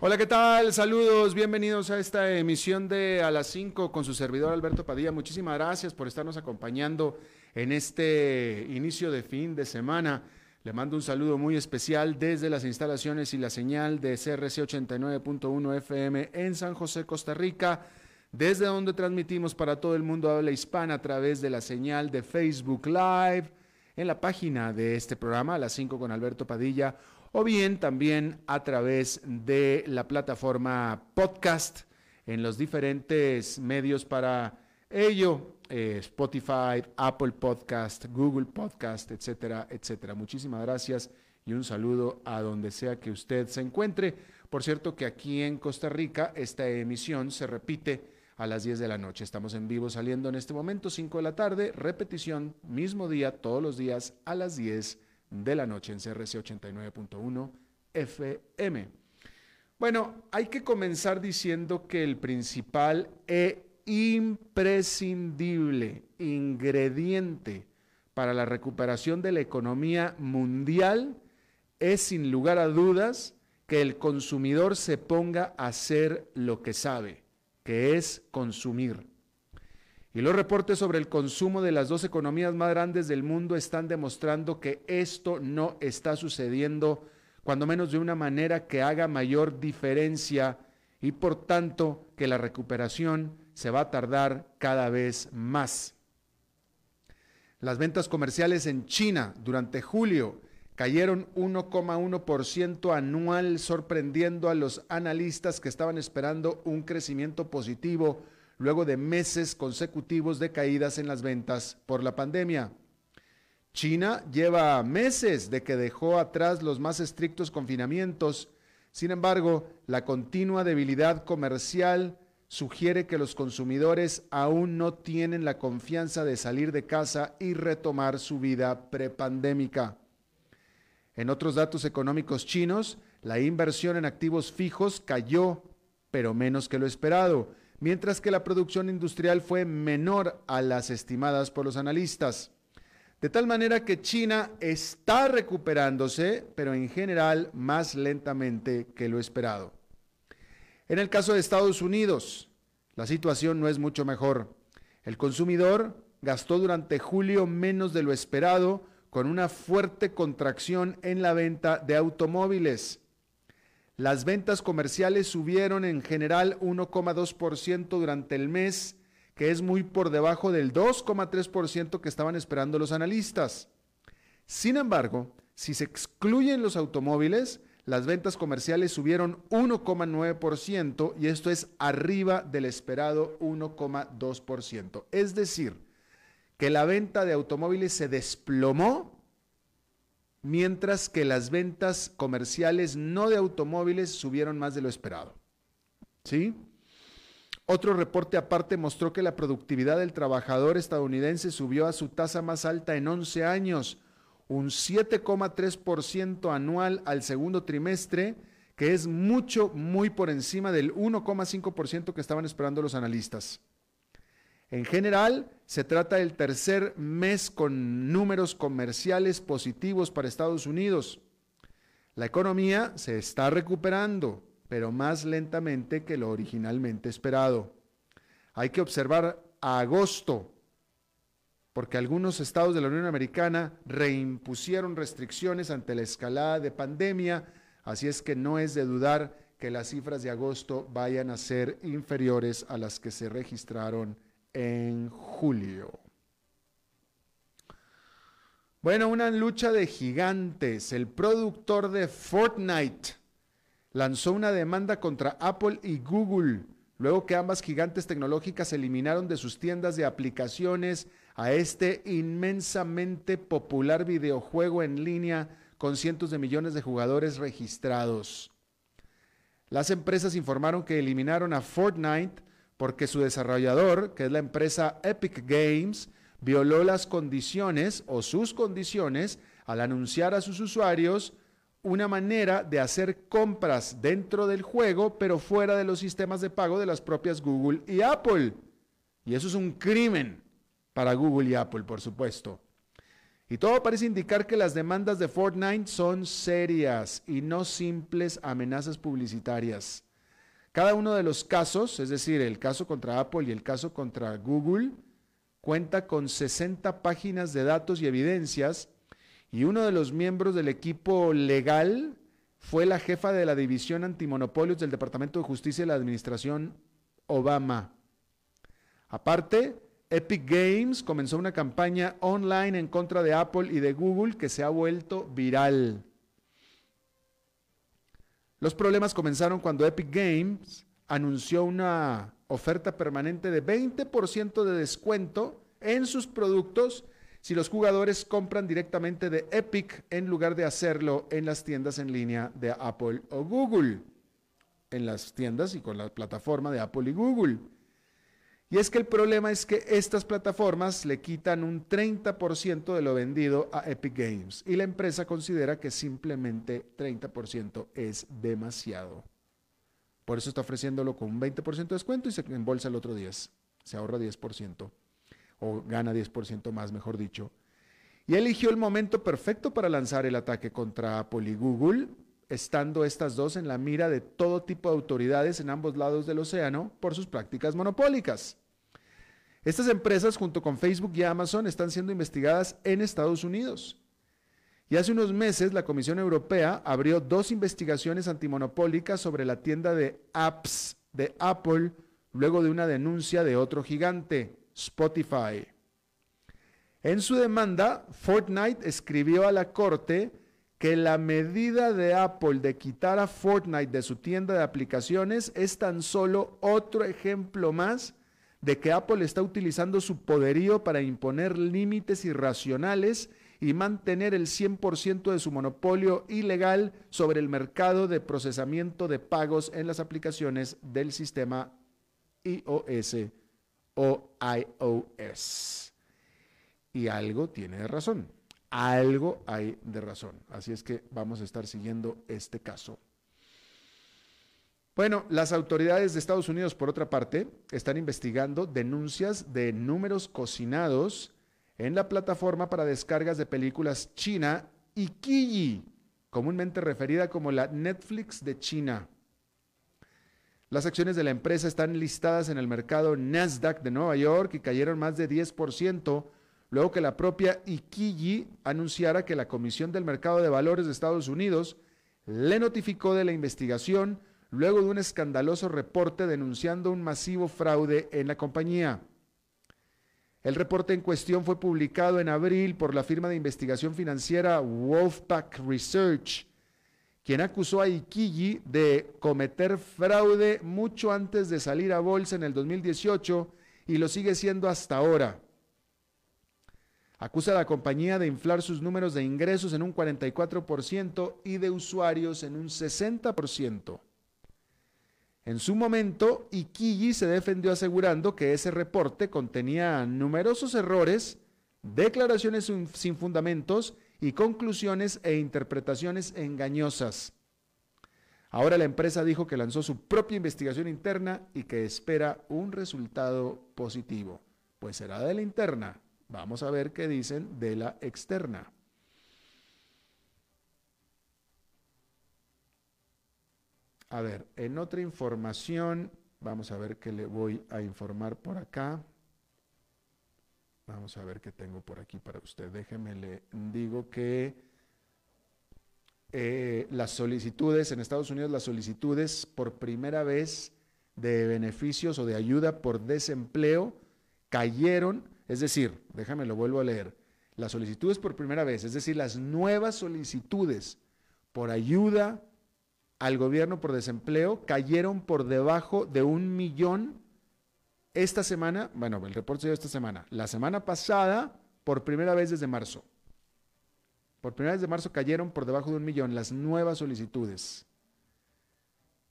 Hola, ¿qué tal? Saludos, bienvenidos a esta emisión de A las 5 con su servidor Alberto Padilla. Muchísimas gracias por estarnos acompañando en este inicio de fin de semana. Le mando un saludo muy especial desde las instalaciones y la señal de CRC 89.1 FM en San José, Costa Rica, desde donde transmitimos para todo el mundo habla hispana a través de la señal de Facebook Live, en la página de este programa, A las 5 con Alberto Padilla o bien también a través de la plataforma podcast en los diferentes medios para ello, eh, Spotify, Apple Podcast, Google Podcast, etcétera, etcétera. Muchísimas gracias y un saludo a donde sea que usted se encuentre. Por cierto que aquí en Costa Rica esta emisión se repite a las 10 de la noche. Estamos en vivo saliendo en este momento, 5 de la tarde, repetición, mismo día, todos los días a las 10 de la noche en CRC 89.1 FM. Bueno, hay que comenzar diciendo que el principal e imprescindible ingrediente para la recuperación de la economía mundial es sin lugar a dudas que el consumidor se ponga a hacer lo que sabe, que es consumir. Y los reportes sobre el consumo de las dos economías más grandes del mundo están demostrando que esto no está sucediendo, cuando menos de una manera que haga mayor diferencia y por tanto que la recuperación se va a tardar cada vez más. Las ventas comerciales en China durante julio cayeron 1,1% anual, sorprendiendo a los analistas que estaban esperando un crecimiento positivo luego de meses consecutivos de caídas en las ventas por la pandemia. China lleva meses de que dejó atrás los más estrictos confinamientos. Sin embargo, la continua debilidad comercial sugiere que los consumidores aún no tienen la confianza de salir de casa y retomar su vida prepandémica. En otros datos económicos chinos, la inversión en activos fijos cayó, pero menos que lo esperado, mientras que la producción industrial fue menor a las estimadas por los analistas. De tal manera que China está recuperándose, pero en general más lentamente que lo esperado. En el caso de Estados Unidos, la situación no es mucho mejor. El consumidor gastó durante julio menos de lo esperado, con una fuerte contracción en la venta de automóviles. Las ventas comerciales subieron en general 1,2% durante el mes, que es muy por debajo del 2,3% que estaban esperando los analistas. Sin embargo, si se excluyen los automóviles, las ventas comerciales subieron 1,9% y esto es arriba del esperado 1,2%. Es decir, que la venta de automóviles se desplomó mientras que las ventas comerciales no de automóviles subieron más de lo esperado. ¿Sí? Otro reporte aparte mostró que la productividad del trabajador estadounidense subió a su tasa más alta en 11 años, un 7,3% anual al segundo trimestre, que es mucho, muy por encima del 1,5% que estaban esperando los analistas. En general, se trata del tercer mes con números comerciales positivos para Estados Unidos. La economía se está recuperando, pero más lentamente que lo originalmente esperado. Hay que observar agosto, porque algunos estados de la Unión Americana reimpusieron restricciones ante la escalada de pandemia, así es que no es de dudar que las cifras de agosto vayan a ser inferiores a las que se registraron en julio. Bueno, una lucha de gigantes. El productor de Fortnite lanzó una demanda contra Apple y Google, luego que ambas gigantes tecnológicas eliminaron de sus tiendas de aplicaciones a este inmensamente popular videojuego en línea con cientos de millones de jugadores registrados. Las empresas informaron que eliminaron a Fortnite porque su desarrollador, que es la empresa Epic Games, violó las condiciones o sus condiciones al anunciar a sus usuarios una manera de hacer compras dentro del juego, pero fuera de los sistemas de pago de las propias Google y Apple. Y eso es un crimen para Google y Apple, por supuesto. Y todo parece indicar que las demandas de Fortnite son serias y no simples amenazas publicitarias. Cada uno de los casos, es decir, el caso contra Apple y el caso contra Google, cuenta con 60 páginas de datos y evidencias y uno de los miembros del equipo legal fue la jefa de la División Antimonopolios del Departamento de Justicia de la Administración Obama. Aparte, Epic Games comenzó una campaña online en contra de Apple y de Google que se ha vuelto viral. Los problemas comenzaron cuando Epic Games anunció una oferta permanente de 20% de descuento en sus productos si los jugadores compran directamente de Epic en lugar de hacerlo en las tiendas en línea de Apple o Google. En las tiendas y con la plataforma de Apple y Google. Y es que el problema es que estas plataformas le quitan un 30% de lo vendido a Epic Games y la empresa considera que simplemente 30% es demasiado. Por eso está ofreciéndolo con un 20% de descuento y se embolsa el otro 10%. Se ahorra 10% o gana 10% más, mejor dicho. Y eligió el momento perfecto para lanzar el ataque contra Apple y Google, estando estas dos en la mira de todo tipo de autoridades en ambos lados del océano por sus prácticas monopólicas. Estas empresas, junto con Facebook y Amazon, están siendo investigadas en Estados Unidos. Y hace unos meses la Comisión Europea abrió dos investigaciones antimonopólicas sobre la tienda de apps de Apple luego de una denuncia de otro gigante, Spotify. En su demanda, Fortnite escribió a la Corte que la medida de Apple de quitar a Fortnite de su tienda de aplicaciones es tan solo otro ejemplo más de que Apple está utilizando su poderío para imponer límites irracionales y mantener el 100% de su monopolio ilegal sobre el mercado de procesamiento de pagos en las aplicaciones del sistema iOS o iOS. Y algo tiene razón algo hay de razón. Así es que vamos a estar siguiendo este caso. Bueno, las autoridades de Estados Unidos, por otra parte, están investigando denuncias de números cocinados en la plataforma para descargas de películas china Ikiji, comúnmente referida como la Netflix de China. Las acciones de la empresa están listadas en el mercado Nasdaq de Nueva York y cayeron más de 10% luego que la propia Ikiji anunciara que la Comisión del Mercado de Valores de Estados Unidos le notificó de la investigación luego de un escandaloso reporte denunciando un masivo fraude en la compañía. El reporte en cuestión fue publicado en abril por la firma de investigación financiera Wolfpack Research, quien acusó a Ikiji de cometer fraude mucho antes de salir a bolsa en el 2018 y lo sigue siendo hasta ahora. Acusa a la compañía de inflar sus números de ingresos en un 44% y de usuarios en un 60%. En su momento, Ikiji se defendió asegurando que ese reporte contenía numerosos errores, declaraciones sin fundamentos y conclusiones e interpretaciones engañosas. Ahora la empresa dijo que lanzó su propia investigación interna y que espera un resultado positivo. Pues será de la interna. Vamos a ver qué dicen de la externa. A ver, en otra información, vamos a ver qué le voy a informar por acá. Vamos a ver qué tengo por aquí para usted. Déjeme le digo que eh, las solicitudes en Estados Unidos, las solicitudes por primera vez de beneficios o de ayuda por desempleo cayeron, es decir, déjame lo vuelvo a leer, las solicitudes por primera vez, es decir, las nuevas solicitudes por ayuda al gobierno por desempleo cayeron por debajo de un millón esta semana, bueno, el reporte se dio esta semana, la semana pasada por primera vez desde marzo. Por primera vez de marzo cayeron por debajo de un millón las nuevas solicitudes.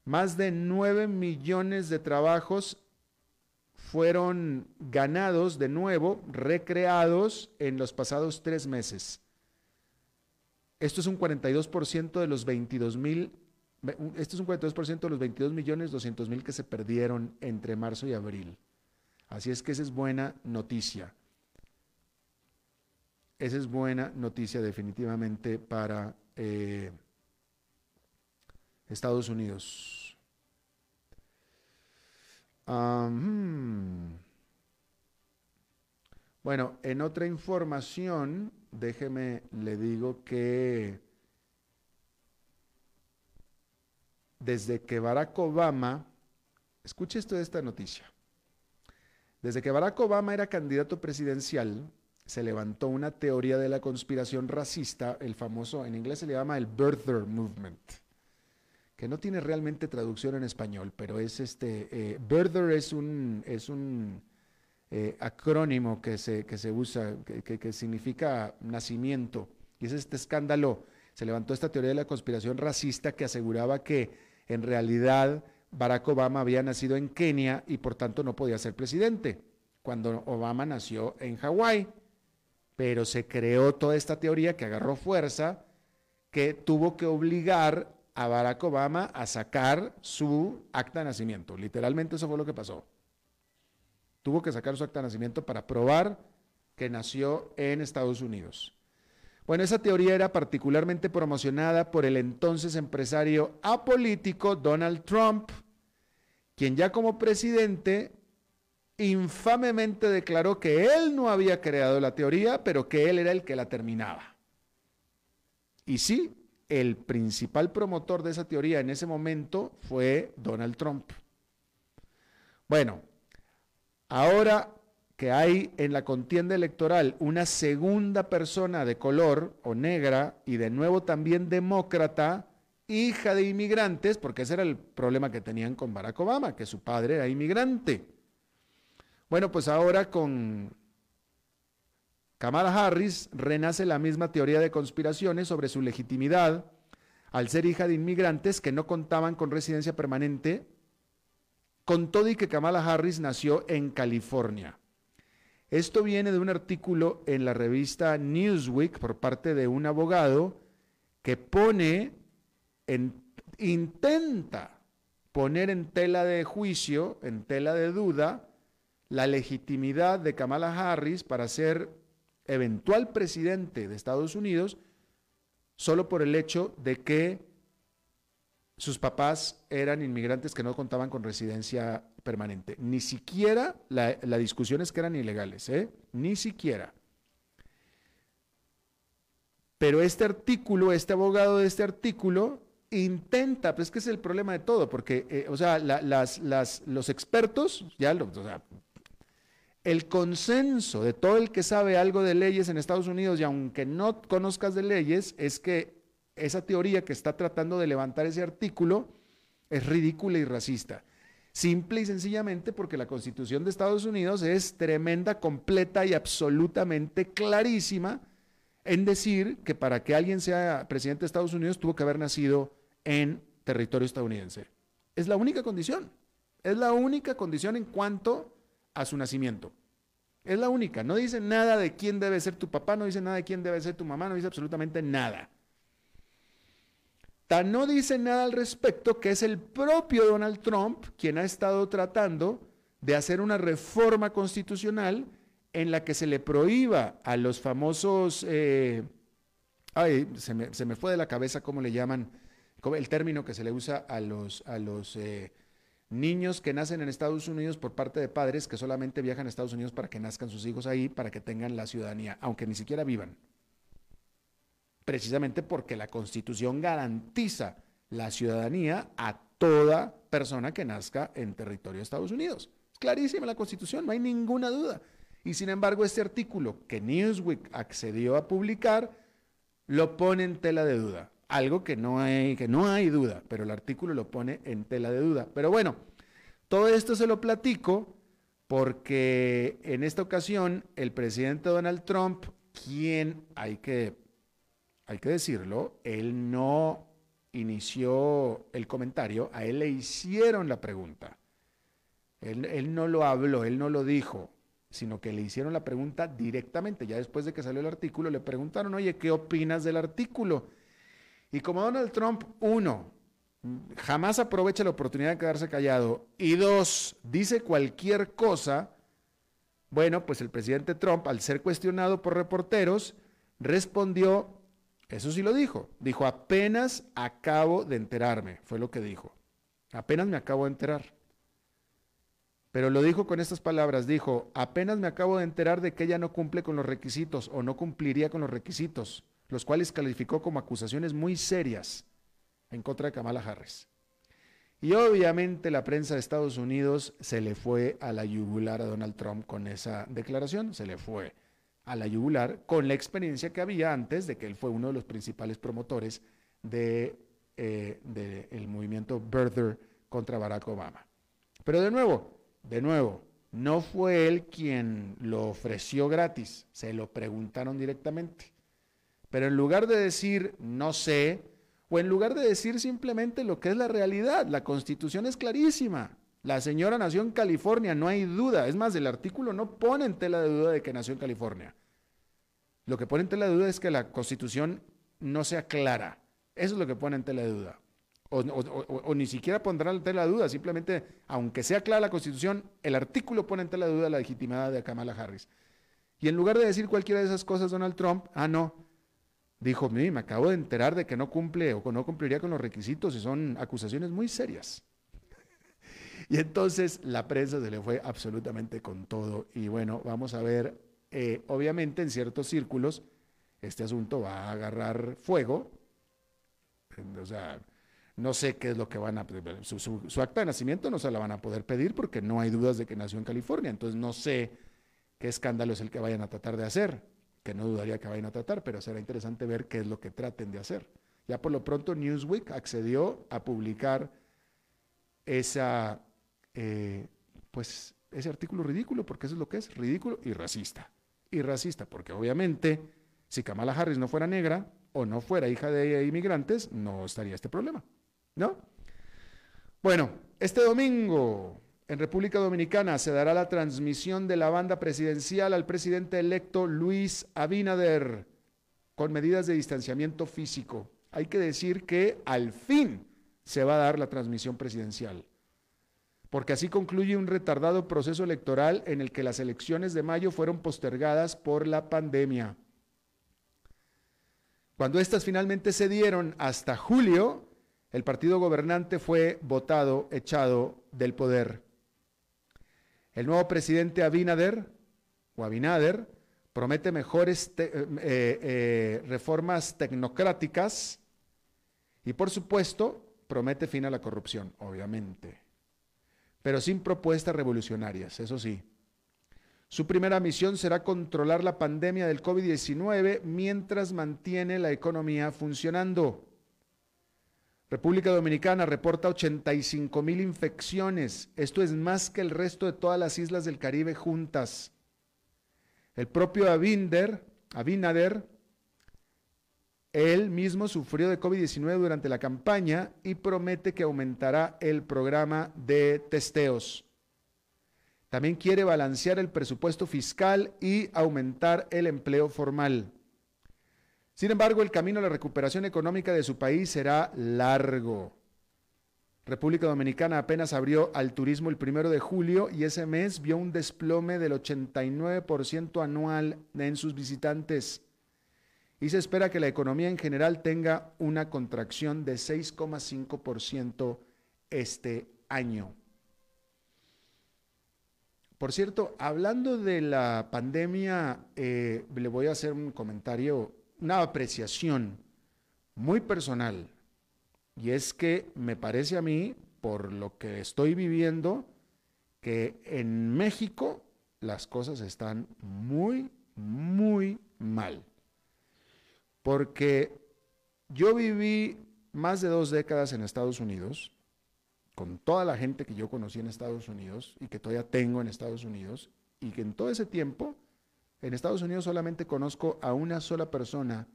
Más de nueve millones de trabajos fueron ganados de nuevo, recreados en los pasados tres meses. Esto es un 42% de los 22 mil, esto es un 42% de los 22 millones 200 mil que se perdieron entre marzo y abril. Así es que esa es buena noticia. Esa es buena noticia definitivamente para eh, Estados Unidos. Hmm. Bueno, en otra información, déjeme, le digo que desde que Barack Obama, escuche esto de esta noticia, desde que Barack Obama era candidato presidencial, se levantó una teoría de la conspiración racista, el famoso, en inglés se le llama el Birther Movement, que no tiene realmente traducción en español, pero es este, eh, es un, es un eh, acrónimo que se, que se usa, que, que significa nacimiento, y es este escándalo, se levantó esta teoría de la conspiración racista que aseguraba que en realidad Barack Obama había nacido en Kenia y por tanto no podía ser presidente, cuando Obama nació en Hawái. Pero se creó toda esta teoría que agarró fuerza, que tuvo que obligar a Barack Obama a sacar su acta de nacimiento. Literalmente eso fue lo que pasó. Tuvo que sacar su acta de nacimiento para probar que nació en Estados Unidos. Bueno, esa teoría era particularmente promocionada por el entonces empresario apolítico Donald Trump, quien ya como presidente infamemente declaró que él no había creado la teoría, pero que él era el que la terminaba. Y sí, el principal promotor de esa teoría en ese momento fue Donald Trump. Bueno, ahora que hay en la contienda electoral una segunda persona de color o negra y de nuevo también demócrata, hija de inmigrantes, porque ese era el problema que tenían con Barack Obama, que su padre era inmigrante. Bueno, pues ahora con Kamala Harris renace la misma teoría de conspiraciones sobre su legitimidad al ser hija de inmigrantes que no contaban con residencia permanente, con todo y que Kamala Harris nació en California. Esto viene de un artículo en la revista Newsweek por parte de un abogado que pone, en, intenta poner en tela de juicio, en tela de duda, la legitimidad de Kamala Harris para ser eventual presidente de Estados Unidos solo por el hecho de que sus papás eran inmigrantes que no contaban con residencia permanente. Ni siquiera la, discusión es que eran ilegales, ¿eh? Ni siquiera. Pero este artículo, este abogado de este artículo, intenta, pues que es el problema de todo, porque, eh, o sea, las, los expertos, ya lo, el consenso de todo el que sabe algo de leyes en Estados Unidos y aunque no conozcas de leyes, es que esa teoría que está tratando de levantar ese artículo es ridícula y racista. Simple y sencillamente porque la constitución de Estados Unidos es tremenda, completa y absolutamente clarísima en decir que para que alguien sea presidente de Estados Unidos tuvo que haber nacido en territorio estadounidense. Es la única condición. Es la única condición en cuanto a su nacimiento. Es la única. No dice nada de quién debe ser tu papá, no dice nada de quién debe ser tu mamá, no dice absolutamente nada. Tan no dice nada al respecto que es el propio Donald Trump quien ha estado tratando de hacer una reforma constitucional en la que se le prohíba a los famosos, eh, ay, se me, fue de la cabeza cómo le llaman, el término que se le usa a los, a los eh, niños que nacen en Estados Unidos por parte de padres que solamente viajan a Estados Unidos para que nazcan sus hijos ahí, para que tengan la ciudadanía, aunque ni siquiera vivan. Precisamente porque la constitución garantiza la ciudadanía a toda persona que nazca en territorio de Estados Unidos. Es clarísima la constitución, no hay ninguna duda. Y sin embargo, este artículo que Newsweek accedió a publicar lo pone en tela de duda. Algo que no hay, que no hay duda, pero el artículo lo pone en tela de duda. Pero bueno, todo esto se lo platico porque en esta ocasión el presidente Donald Trump, quien hay que, hay que decirlo, él no inició el comentario, a él le hicieron la pregunta. Él, él no lo habló, él no lo dijo sino que le hicieron la pregunta directamente. Ya después de que salió el artículo, le preguntaron, oye, ¿qué opinas del artículo? Y como Donald Trump, uno, jamás aprovecha la oportunidad de quedarse callado, y dos, dice cualquier cosa, bueno, pues el presidente Trump, al ser cuestionado por reporteros, respondió, eso sí lo dijo, dijo, apenas acabo de enterarme, fue lo que dijo, apenas me acabo de enterar. Pero lo dijo con estas palabras, dijo, apenas me acabo de enterar de que ella no cumple con los requisitos o no cumpliría con los requisitos, los cuales calificó como acusaciones muy serias en contra de Kamala Harris. Y obviamente la prensa de Estados Unidos se le fue a la yugular a Donald Trump con esa declaración, se le fue a la yugular con la experiencia que había antes de que él fue uno de los principales promotores del de, eh, movimiento Birther contra Barack Obama. Pero de nuevo, de nuevo, no fue él quien lo ofreció gratis, se lo preguntaron directamente. Pero en lugar de decir no sé, o en lugar de decir simplemente lo que es la realidad, la constitución es clarísima. La señora nació en California, no hay duda. Es más, el artículo no pone en tela de duda de que nació en California. Lo que pone en tela de duda es que la constitución no sea clara. Eso es lo que pone en tela de duda o, ni siquiera pondrán en tela de duda, simplemente, aunque sea clara la constitución, el artículo pone en tela de duda la legitimidad de Kamala Harris. Y en lugar de decir cualquiera de esas cosas, Donald Trump, ah, no, dijo, me acabo de enterar de que no cumple o no cumpliría con los requisitos y son acusaciones muy serias. Y entonces la prensa se le fue absolutamente con todo. Y bueno, vamos a ver, eh, obviamente en ciertos círculos este asunto va a agarrar fuego. O sea, no sé qué es lo que van a... Su, su, acta de nacimiento no se la van a poder pedir porque no hay dudas de que nació en California. Entonces no sé qué escándalo es el que vayan a tratar de hacer, que no dudaría que vayan a tratar, pero será interesante ver qué es lo que traten de hacer. Ya por lo pronto Newsweek accedió a publicar esa, eh, pues, ese artículo ridículo, porque eso es lo que es, ridículo y racista. Y racista, porque obviamente si Kamala Harris no fuera negra o no fuera hija de inmigrantes, no estaría este problema. ¿No? Bueno, este domingo en República Dominicana se dará la transmisión de la banda presidencial al presidente electo Luis Abinader con medidas de distanciamiento físico. Hay que decir que al fin se va a dar la transmisión presidencial, porque así concluye un retardado proceso electoral en el que las elecciones de mayo fueron postergadas por la pandemia. Cuando estas finalmente se dieron hasta julio, el partido gobernante fue votado, echado del poder. El nuevo presidente Abinader, o Abinader, promete mejores eh, eh, eh, reformas tecnocráticas y, por supuesto, promete fin a la corrupción, obviamente, pero sin propuestas revolucionarias, eso sí. Su primera misión será controlar la pandemia del COVID-19 mientras mantiene la economía funcionando. República Dominicana reporta 85 mil infecciones. Esto es más que el resto de todas las islas del Caribe juntas. El propio Abinader, él mismo sufrió de COVID-19 durante la campaña y promete que aumentará el programa de testeos. También quiere balancear el presupuesto fiscal y aumentar el empleo formal. Sin embargo, el camino a la recuperación económica de su país será largo. República Dominicana apenas abrió al turismo el primero de julio y ese mes vio un desplome del 89% anual en sus visitantes. Y se espera que la economía en general tenga una contracción de 6,5% este año. Por cierto, hablando de la pandemia, eh, le voy a hacer un comentario, una apreciación muy personal. Y es que me parece a mí, por lo que estoy viviendo, que en México las cosas están muy, muy mal. Porque yo viví más de dos décadas en Estados Unidos con toda la gente que yo conocí en Estados Unidos y que todavía tengo en Estados Unidos, y que en todo ese tiempo, en Estados Unidos solamente conozco a una sola persona,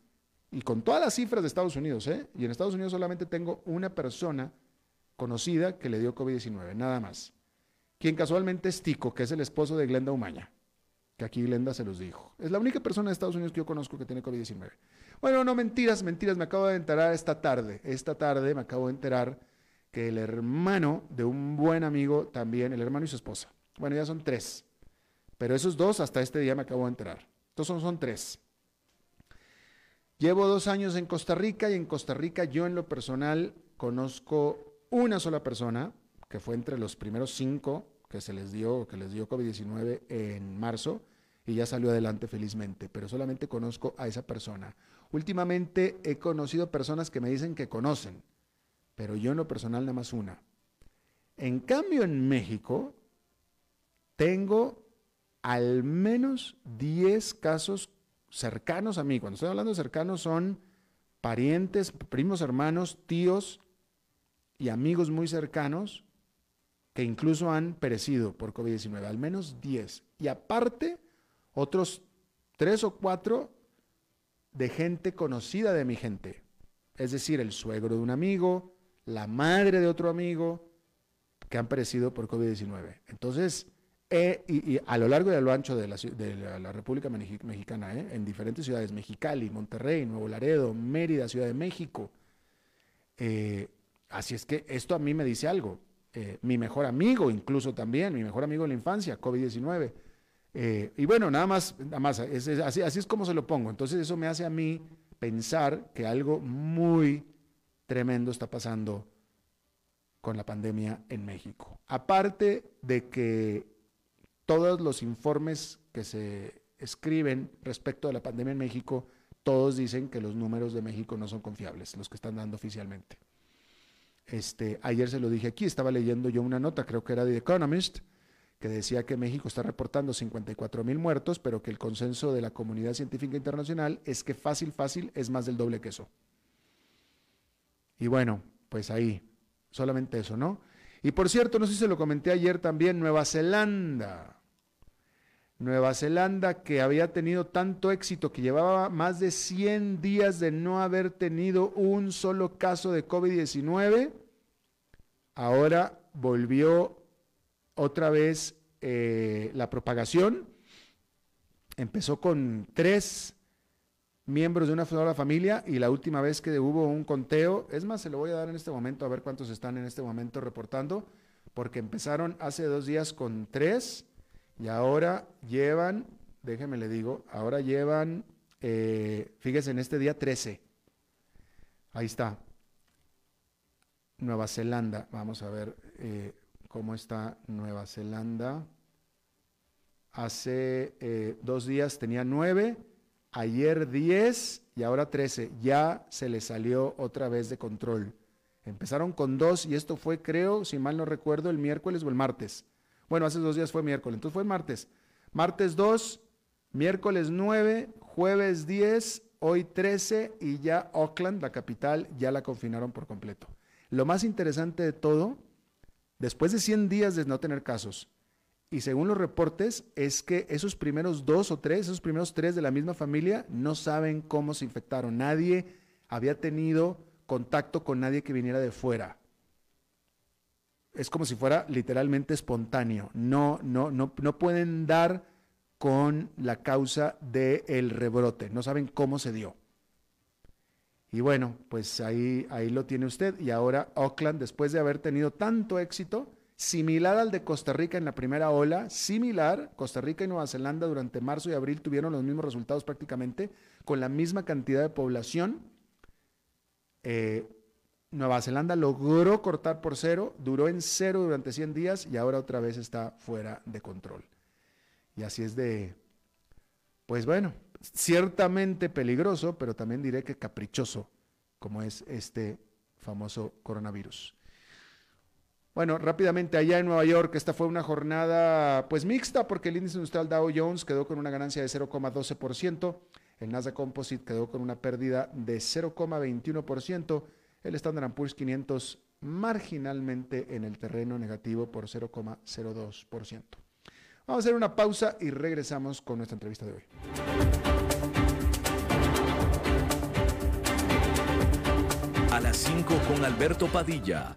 y con todas las cifras de Estados Unidos, ¿eh? y en Estados Unidos solamente tengo una persona conocida que le dio COVID-19, nada más. Quien casualmente es Tico, que es el esposo de Glenda Umaña, que aquí Glenda se los dijo. Es la única persona de Estados Unidos que yo conozco que tiene COVID-19. Bueno, no mentiras, mentiras, me acabo de enterar esta tarde, esta tarde me acabo de enterar que el hermano de un buen amigo también, el hermano y su esposa. Bueno, ya son tres. Pero esos dos hasta este día me acabo de enterar. Entonces son, son tres. Llevo dos años en Costa Rica y en Costa Rica yo en lo personal conozco una sola persona que fue entre los primeros cinco que se les dio, que les dio COVID-19 en marzo y ya salió adelante felizmente, pero solamente conozco a esa persona. Últimamente he conocido personas que me dicen que conocen, pero yo en lo personal nada más una. En cambio, en México tengo al menos 10 casos cercanos a mí. Cuando estoy hablando cercanos son parientes, primos, hermanos, tíos y amigos muy cercanos que incluso han perecido por COVID-19, al menos 10. Y aparte, otros 3 o 4 de gente conocida de mi gente. Es decir, el suegro de un amigo, la madre de otro amigo que han perecido por COVID-19. Entonces, eh, y, a lo largo y a lo ancho de la, República Mexicana, eh, en diferentes ciudades, Mexicali, Monterrey, Nuevo Laredo, Mérida, Ciudad de México. Eh, así es que esto a mí me dice algo. mi mejor amigo, incluso también, mi mejor amigo de la infancia, COVID-19. y bueno, nada más, nada más así es como se lo pongo. Entonces eso me hace a mí pensar que algo muy tremendo está pasando con la pandemia en México. Aparte de que todos los informes que se escriben respecto a la pandemia en México, todos dicen que los números de México no son confiables, los que están dando oficialmente. Este, ayer se lo dije aquí, estaba leyendo yo una nota, creo que era de The Economist, que decía que México está reportando 54 mil muertos, pero que el consenso de la comunidad científica internacional es que fácil, fácil es más del doble que eso. Y bueno, pues ahí, solamente eso, ¿no? Y por cierto, no sé si se lo comenté ayer también, Nueva Zelanda. Nueva Zelanda que había tenido tanto éxito que llevaba más de 100 días de no haber tenido un solo caso de COVID-19, ahora volvió otra vez eh, la propagación. Empezó con tres miembros de una sola familia y la última vez que hubo un conteo, es más, se lo voy a dar en este momento a ver cuántos están en este momento reportando, porque empezaron hace dos días con tres y ahora llevan, déjeme le digo, ahora llevan, eh, fíjese, en este día 13. Ahí está. Nueva Zelanda, vamos a ver eh, cómo está Nueva Zelanda. Hace eh, dos días tenía nueve Ayer 10 y ahora 13. Ya se les salió otra vez de control. Empezaron con dos y esto fue, creo, si mal no recuerdo, el miércoles o el martes. Bueno, hace dos días fue miércoles, entonces fue martes. Martes 2, miércoles 9, jueves 10, hoy 13 y ya Auckland, la capital, ya la confinaron por completo. Lo más interesante de todo, después de 100 días de no tener casos, y según los reportes, es que esos primeros dos o tres, esos primeros tres de la misma familia, no saben cómo se infectaron. Nadie había tenido contacto con nadie que viniera de fuera. Es como si fuera literalmente espontáneo. No, no, no, no pueden dar con la causa del rebrote. No saben cómo se dio. Y bueno, pues ahí, ahí lo tiene usted. Y ahora Auckland, después de haber tenido tanto éxito, similar al de Costa Rica en la primera ola, similar, Costa Rica y Nueva Zelanda durante marzo y abril tuvieron los mismos resultados prácticamente, con la misma cantidad de población. Eh, Nueva Zelanda logró cortar por cero, duró en cero durante 100 días y ahora otra vez está fuera de control. Y así es de, pues bueno, ciertamente peligroso, pero también diré que caprichoso, como es este famoso coronavirus. Bueno, rápidamente allá en Nueva York, esta fue una jornada pues mixta porque el índice industrial Dow Jones quedó con una ganancia de 0,12%, el Nasdaq Composite quedó con una pérdida de 0,21%, el Standard Poor's 500 marginalmente en el terreno negativo por 0,02%. Vamos a hacer una pausa y regresamos con nuestra entrevista de hoy. A las 5 con Alberto Padilla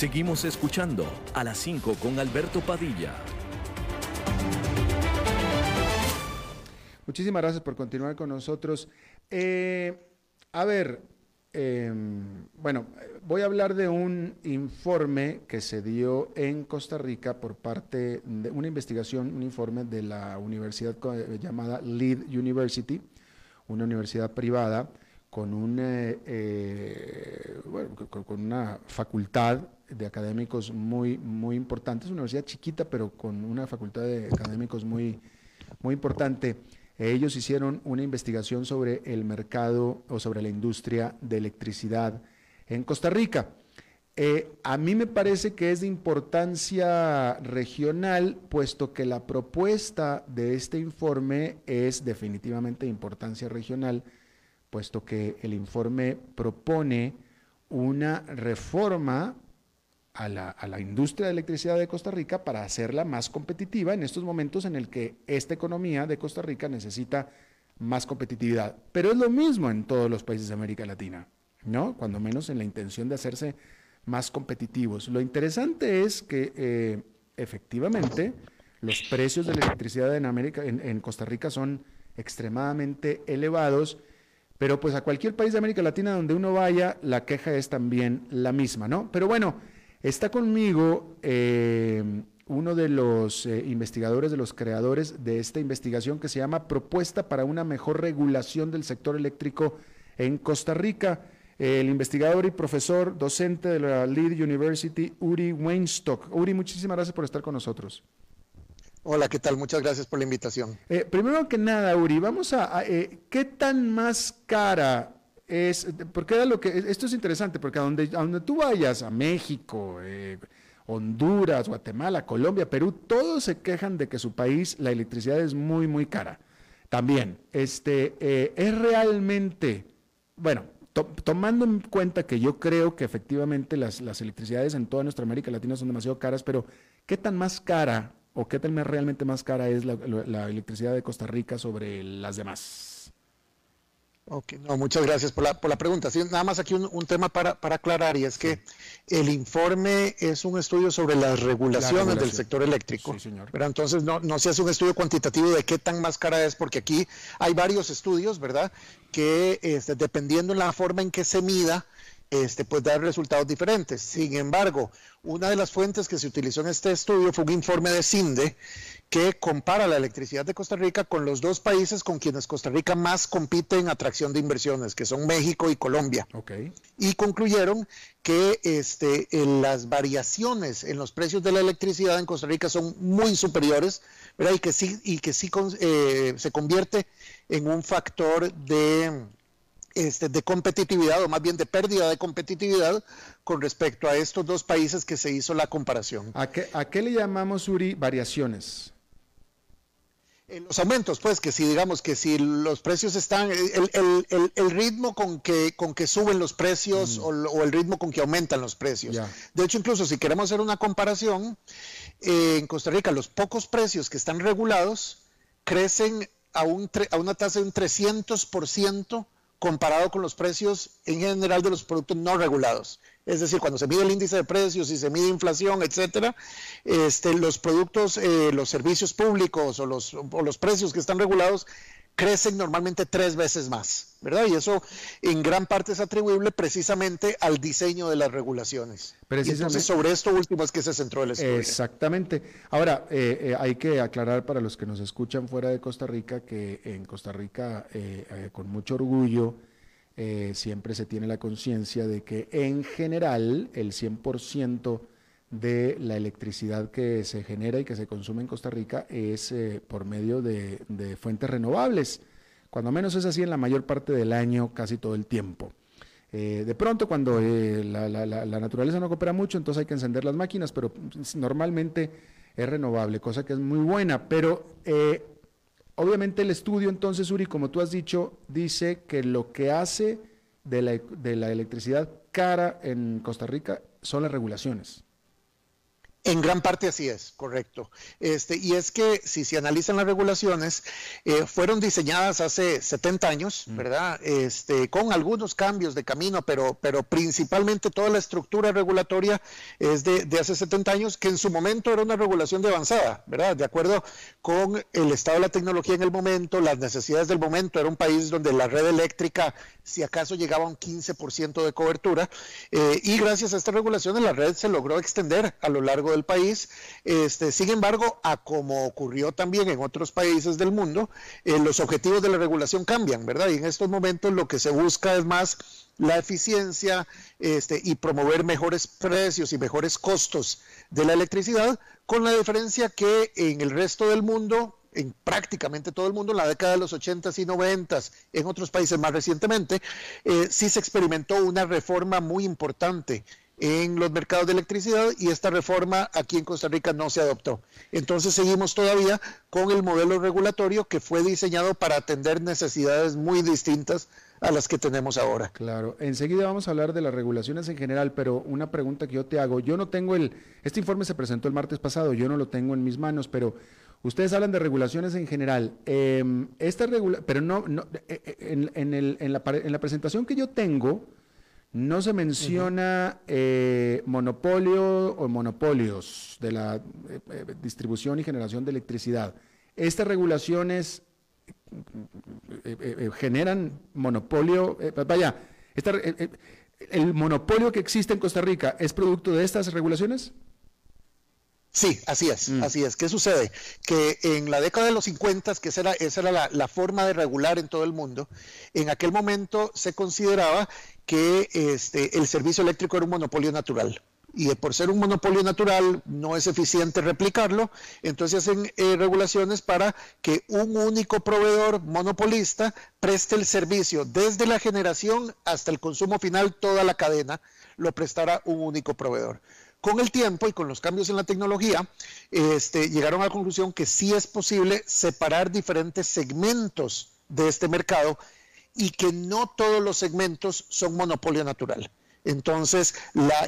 Seguimos escuchando a las 5 con Alberto Padilla. Muchísimas gracias por continuar con nosotros. Eh, a ver, em, bueno, voy a hablar de un informe que se dio en Costa Rica por parte de una investigación, un informe de la universidad llamada Lead University, una universidad privada con, un, eh, eh, con, una facultad de académicos muy, muy importante. Es una universidad chiquita, pero con una facultad de académicos muy, muy importante. Ellos hicieron una investigación sobre el mercado o sobre la industria de electricidad en Costa Rica. Eh, a mí me parece que es de importancia regional, puesto que la propuesta de este informe es definitivamente de importancia regional puesto que el informe propone una reforma a la, industria de electricidad de Costa Rica para hacerla más competitiva en estos momentos en el que esta economía de Costa Rica necesita más competitividad. Pero es lo mismo en todos los países de América Latina, ¿no? Cuando menos en la intención de hacerse más competitivos. Lo interesante es que eh, efectivamente los precios de la electricidad en, América, en Costa Rica son extremadamente elevados pero pues a cualquier país de América Latina donde uno vaya, la queja es también la misma, ¿no? Pero bueno, está conmigo eh, uno de los eh, investigadores, de los creadores de esta investigación que se llama Propuesta para una mejor regulación del sector eléctrico en Costa Rica. el investigador y profesor docente de la Lead University, Uri Weinstock. Uri, muchísimas gracias por estar con nosotros. Hola, ¿qué tal? Muchas gracias por la invitación. Eh, primero que nada, Uri, vamos a, eh, ¿qué tan más cara es? Porque lo que, esto es interesante, porque a donde, donde tú vayas, a México, eh, Honduras, Guatemala, Colombia, Perú, todos se quejan de que su país la electricidad es muy, muy cara. También, este, es realmente, bueno, tomando en cuenta que yo creo que efectivamente las, electricidades en toda nuestra América Latina son demasiado caras, pero ¿qué tan más cara o qué tal realmente más cara es la, electricidad de Costa Rica sobre las demás? Ok, no, muchas gracias por la, por la pregunta. Sí, nada más aquí un, tema para, aclarar y es que el informe es un estudio sobre las regulaciones del sector eléctrico. Sí, señor. Pero entonces no, no se hace un estudio cuantitativo de qué tan más cara es, porque aquí hay varios estudios, ¿verdad? Que este, dependiendo en la forma en que se mida, este, pues dar resultados diferentes. Sin embargo, una de las fuentes que se utilizó en este estudio fue un informe de CINDE que compara la electricidad de Costa Rica con los dos países con quienes Costa Rica más compite en atracción de inversiones, que son México y Colombia. Y concluyeron que este, las variaciones en los precios de la electricidad en Costa Rica son muy superiores, ¿verdad? y que sí, y que sí eh, se convierte en un factor de este, de competitividad o más bien de pérdida de competitividad con respecto a estos dos países que se hizo la comparación. ¿A qué, a qué le llamamos, Uri, variaciones? Los aumentos, pues, que si digamos que si los precios están, el, el, ritmo con que, con que suben los precios mm. o, el ritmo con que aumentan los precios. De hecho, incluso si queremos hacer una comparación, eh, en Costa Rica los pocos precios que están regulados crecen a, un, a una tasa de un 300% comparado con los precios en general de los productos no regulados. Es decir, cuando se mide el índice de precios y se mide inflación, etcétera, este, los productos, eh, los servicios públicos o los, o los precios que están regulados crecen normalmente tres veces más, ¿verdad? Y eso en gran parte es atribuible precisamente al diseño de las regulaciones. Precisamente. entonces sobre esto último es que se centró el estudio. Exactamente. Ahora, eh, eh, hay que aclarar para los que nos escuchan fuera de Costa Rica que en Costa Rica, eh, con mucho orgullo, siempre se tiene la conciencia de que en general el 100% de la electricidad que se genera y que se consume en Costa Rica es eh, por medio de, fuentes renovables. Cuando menos es así en la mayor parte del año, casi todo el tiempo. Eh, de pronto, cuando eh, la, naturaleza no coopera mucho, entonces hay que encender las máquinas, pero normalmente es renovable, cosa que es muy buena. Pero obviamente el estudio, entonces, Uri, como tú has dicho, dice que lo que hace de la, de la electricidad cara en Costa Rica son las regulaciones. En gran parte así es, correcto. Este, y es que si se analizan las regulaciones, eh, fueron diseñadas hace 70 años, mm. ¿verdad? Este, con algunos cambios de camino, pero, pero principalmente toda la estructura regulatoria es de, de, hace 70 años, que en su momento era una regulación de avanzada, ¿verdad? De acuerdo con el estado de la tecnología en el momento, las necesidades del momento, era un país donde la red eléctrica, si acaso llegaba a un 15% de cobertura, eh, y gracias a estas regulaciones la red se logró extender a lo largo del país. Este, sin embargo, a como ocurrió también en otros países del mundo, eh, los objetivos de la regulación cambian, ¿verdad? Y en estos momentos lo que se busca es más la eficiencia este, y promover mejores precios y mejores costos de la electricidad, con la diferencia que en el resto del mundo en prácticamente todo el mundo en la década de los 80 y 90, en otros países más recientemente, eh, sí se experimentó una reforma muy importante en los mercados de electricidad y esta reforma aquí en Costa Rica no se adoptó. Entonces seguimos todavía con el modelo regulatorio que fue diseñado para atender necesidades muy distintas a las que tenemos ahora. Claro, enseguida vamos a hablar de las regulaciones en general, pero una pregunta que yo te hago, yo no tengo el, este informe se presentó el martes pasado, yo no lo tengo en mis manos, pero ustedes hablan de regulaciones en general, em, esta regula pero no, no eh, eh, en, en, el, en, la, en la presentación que yo tengo, no se menciona eh, monopolio o monopolios de la eh, eh, distribución y generación de electricidad. Estas regulaciones generan monopolio, vaya, ¿el monopolio que existe en Costa Rica es producto de estas regulaciones? Sí, así es, mm. así es. ¿Qué sucede? Que en la década de los 50, que esa era, esa era la, forma de regular en todo el mundo, en aquel momento se consideraba que este, el servicio eléctrico era un monopolio natural. Y por ser un monopolio natural no es eficiente replicarlo, entonces hacen eh, regulaciones para que un único proveedor monopolista preste el servicio desde la generación hasta el consumo final, toda la cadena lo prestará un único proveedor. Con el tiempo y con los cambios en la tecnología, este, llegaron a la conclusión que sí es posible separar diferentes segmentos de este mercado y que no todos los segmentos son monopolio natural. Entonces,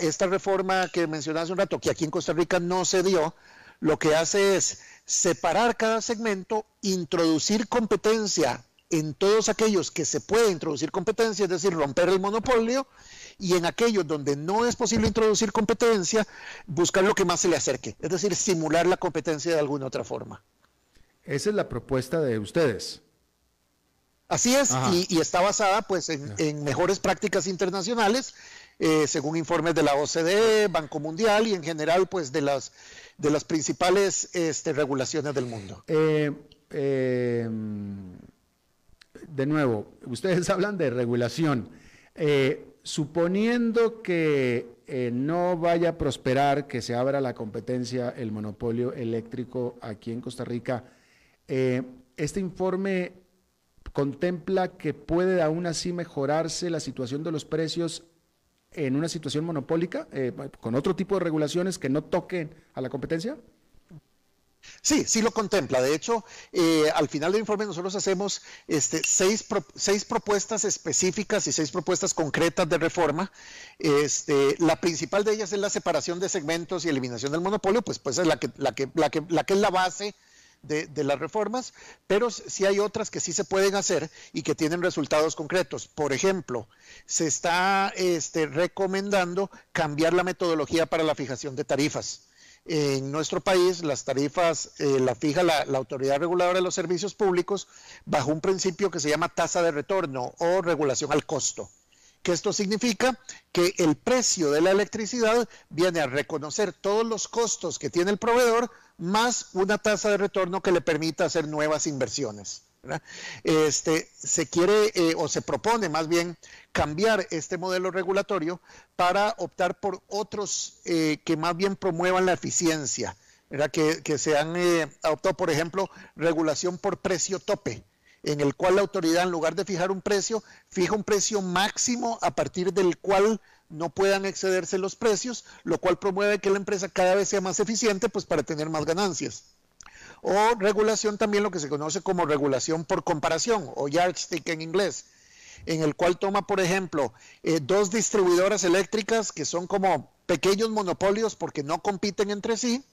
esta reforma que mencioné hace un rato, que aquí en Costa Rica no se dio, lo que hace es separar cada segmento, introducir competencia en todos aquellos que se puede introducir competencia, es decir, romper el monopolio, y en aquellos donde no es posible introducir competencia, buscar lo que más se le acerque, es decir, simular la competencia de alguna otra forma. Esa es la propuesta de ustedes. Así es, y, está basada pues en, mejores prácticas internacionales, eh, según informes de la OCDE, Banco Mundial y en general pues de las de las principales este, regulaciones del mundo. Eh, eh, de nuevo, ustedes hablan de regulación. suponiendo que no vaya a prosperar, que se abra la competencia, el monopolio eléctrico aquí en Costa Rica, este informe contempla que puede aún así mejorarse la situación de los precios en una situación monopólica, eh, con otro tipo de regulaciones que no toquen a la competencia? Sí, sí lo contempla. De hecho, eh, al final del informe nosotros hacemos este, seis, seis, propuestas específicas y seis propuestas concretas de reforma. Este, la principal de ellas es la separación de segmentos y eliminación del monopolio, pues, pues es la que, la que, la que, la que es la base de, las reformas, pero sí hay otras que sí se pueden hacer y que tienen resultados concretos. Por ejemplo, se está este, recomendando cambiar la metodología para la fijación de tarifas. En nuestro país, las tarifas eh, la fija la, Autoridad Reguladora de los Servicios Públicos bajo un principio que se llama tasa de retorno o regulación al costo que esto significa que el precio de la electricidad viene a reconocer todos los costos que tiene el proveedor más una tasa de retorno que le permita hacer nuevas inversiones. Este, se quiere eh, o se propone más bien cambiar este modelo regulatorio para optar por otros eh, que más bien promuevan la eficiencia, que, se han eh, optado, por ejemplo, regulación por precio tope, en el cual la autoridad, en lugar de fijar un precio, fija un precio máximo a partir del cual no puedan excederse los precios, lo cual promueve que la empresa cada vez sea más eficiente, pues para tener más ganancias. O regulación también lo que se conoce como regulación por comparación, o yardstick en inglés, en el cual toma, por ejemplo, eh, dos distribuidoras eléctricas que son como pequeños monopolios porque no compiten entre sí,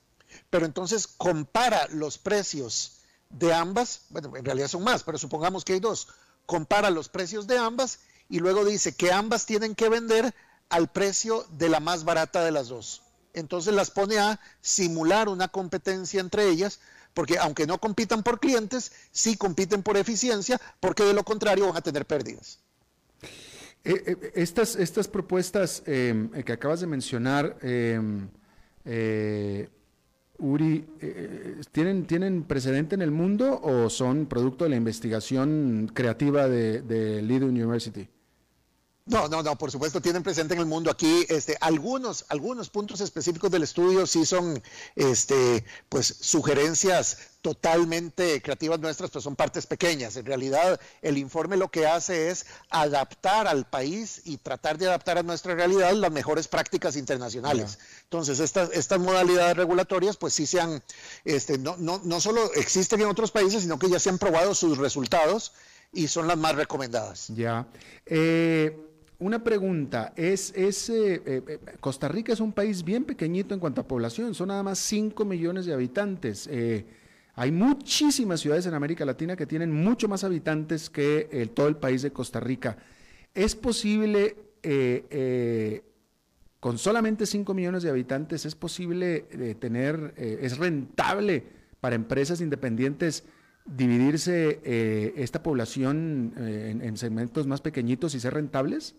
pero entonces compara los precios de ambas, bueno, en realidad son más, pero supongamos que hay dos, compara los precios de ambas y luego dice que ambas tienen que vender al precio de la más barata de las dos. Entonces las pone a simular una competencia entre ellas, porque aunque no compitan por clientes, sí compiten por eficiencia, porque de lo contrario van a tener pérdidas. Eh, eh, estas, estas propuestas em, que acabas de mencionar, em, eh, Uri, ¿tienen, ¿tienen precedente en el mundo o son producto de la investigación creativa de, de University? No, no, no, por supuesto tienen presente en el mundo aquí este, algunos, algunos puntos específicos del estudio sí son este, pues, sugerencias totalmente creativas nuestras, pero son partes pequeñas. En realidad, el informe lo que hace es adaptar al país y tratar de adaptar a nuestra realidad las mejores prácticas internacionales. Entonces, estas, estas modalidades regulatorias, pues sí se han, este, no, no, no solo existen en otros países, sino que ya se han probado sus resultados y son las más recomendadas. Ya. Eh, una pregunta, es, es eh, eh, Costa Rica es un país bien pequeñito en cuanto a población, son nada más 5 millones de habitantes. Eh, hay muchísimas ciudades en América Latina que tienen mucho más habitantes que todo el país de Costa Rica. ¿Es posible, con solamente 5 millones de habitantes, es posible tener, es rentable para empresas independientes dividirse esta población en segmentos más pequeñitos y ser rentables?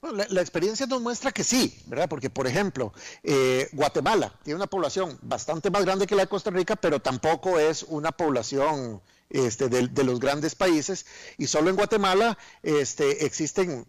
Bueno, la, experiencia nos muestra que sí, ¿verdad? Porque, por ejemplo, eh, Guatemala tiene una población bastante más grande que la de Costa Rica, pero tampoco es una población este, de, los grandes países. Y solo en Guatemala este, existen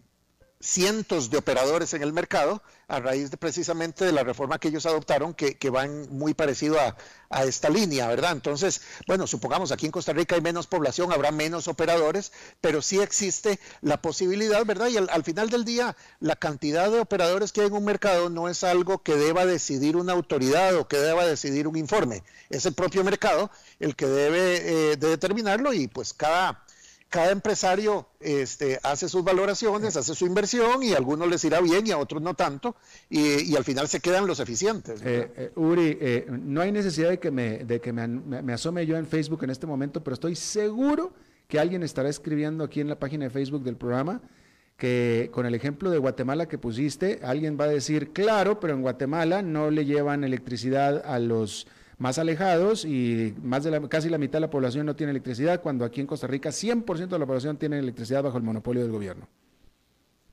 cientos de operadores en el mercado a raíz de precisamente de la reforma que ellos adoptaron que, van muy parecido a, a, esta línea, ¿verdad? Entonces, bueno, supongamos aquí en Costa Rica hay menos población, habrá menos operadores, pero sí existe la posibilidad, ¿verdad? Y al, al final del día, la cantidad de operadores que hay en un mercado no es algo que deba decidir una autoridad o que deba decidir un informe, es el propio mercado el que debe eh, de determinarlo y pues cada cada empresario este, hace sus valoraciones, hace su inversión y a algunos les irá bien y a otros no tanto y, al final se quedan los eficientes. Eh, eh, Uri, eh, no hay necesidad de que, me, de que me, asome yo en Facebook en este momento, pero estoy seguro que alguien estará escribiendo aquí en la página de Facebook del programa que con el ejemplo de Guatemala que pusiste, alguien va a decir, claro, pero en Guatemala no le llevan electricidad a los más alejados y más de la, casi la mitad de la población no tiene electricidad, cuando aquí en Costa Rica 100% de la población tiene electricidad bajo el monopolio del gobierno.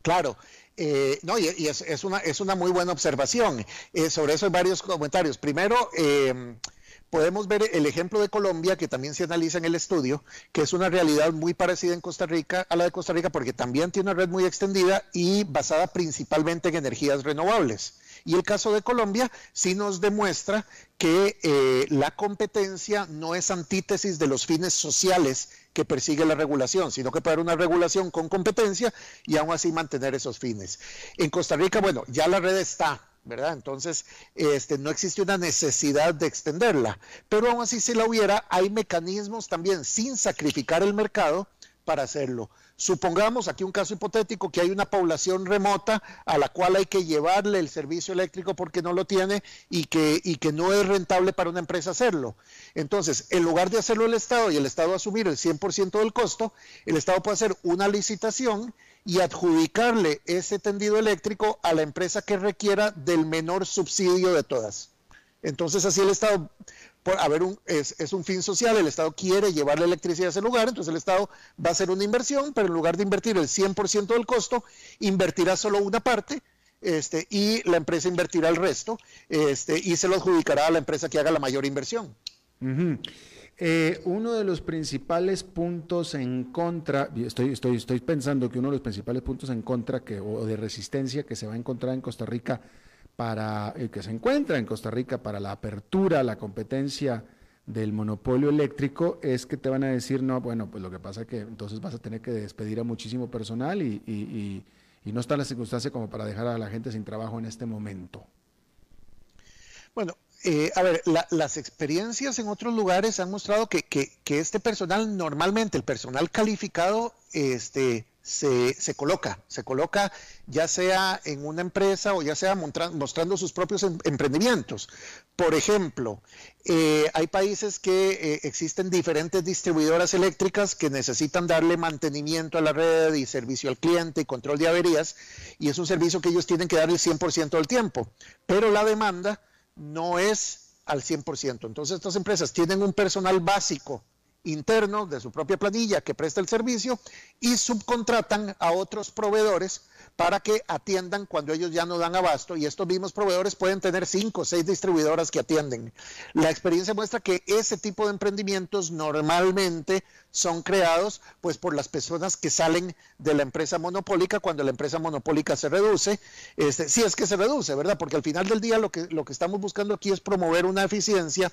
Claro, eh, no, y, es, una, es una muy buena observación. Eh, sobre eso hay varios comentarios. Primero, eh, podemos ver el ejemplo de Colombia, que también se analiza en el estudio, que es una realidad muy parecida en Costa Rica a la de Costa Rica, porque también tiene una red muy extendida y basada principalmente en energías renovables. Y el caso de Colombia sí nos demuestra que eh, la competencia no es antítesis de los fines sociales que persigue la regulación, sino que puede haber una regulación con competencia y aún así mantener esos fines. En Costa Rica, bueno, ya la red está, ¿verdad? Entonces, este, no existe una necesidad de extenderla, pero aún así si la hubiera, hay mecanismos también sin sacrificar el mercado para hacerlo. Supongamos aquí un caso hipotético que hay una población remota a la cual hay que llevarle el servicio eléctrico porque no lo tiene y que, y que no es rentable para una empresa hacerlo. Entonces, en lugar de hacerlo el Estado y el Estado asumir el 100% del costo, el Estado puede hacer una licitación y adjudicarle ese tendido eléctrico a la empresa que requiera del menor subsidio de todas. Entonces así el Estado, haber un, es, es, un fin social, el Estado quiere llevar la electricidad a ese lugar, entonces el Estado va a hacer una inversión, pero en lugar de invertir el 100% del costo, invertirá solo una parte este, y la empresa invertirá el resto este, y se lo adjudicará a la empresa que haga la mayor inversión. Eh, uno de los principales puntos en contra, estoy, estoy, estoy pensando que uno de los principales puntos en contra que, o de resistencia que se va a encontrar en Costa Rica para, el eh, que se encuentra en Costa Rica para la apertura, la competencia del monopolio eléctrico, es que te van a decir, no, bueno, pues lo que pasa es que entonces vas a tener que despedir a muchísimo personal y, y, y no está la circunstancia como para dejar a la gente sin trabajo en este momento. Bueno, eh, a ver, las experiencias en otros lugares han mostrado que, este personal, normalmente el personal calificado, este, se, se, coloca, se coloca ya sea en una empresa o ya sea mostrando sus propios em, emprendimientos. Por ejemplo, eh, hay países que eh, existen diferentes distribuidoras eléctricas que necesitan darle mantenimiento a la red y servicio al cliente y control de averías, y es un servicio que ellos tienen que dar el 100% del tiempo, pero la demanda no es al 100%. Entonces estas empresas tienen un personal básico interno de su propia planilla que presta el servicio y subcontratan a otros proveedores para que atiendan cuando ellos ya no dan abasto y estos mismos proveedores pueden tener cinco o seis distribuidoras que atienden. La experiencia muestra que ese tipo de emprendimientos normalmente son creados pues por las personas que salen de la empresa monopólica cuando la empresa monopólica se reduce, este, si es que se reduce, ¿verdad? Porque al final del día lo que, lo que estamos buscando aquí es promover una eficiencia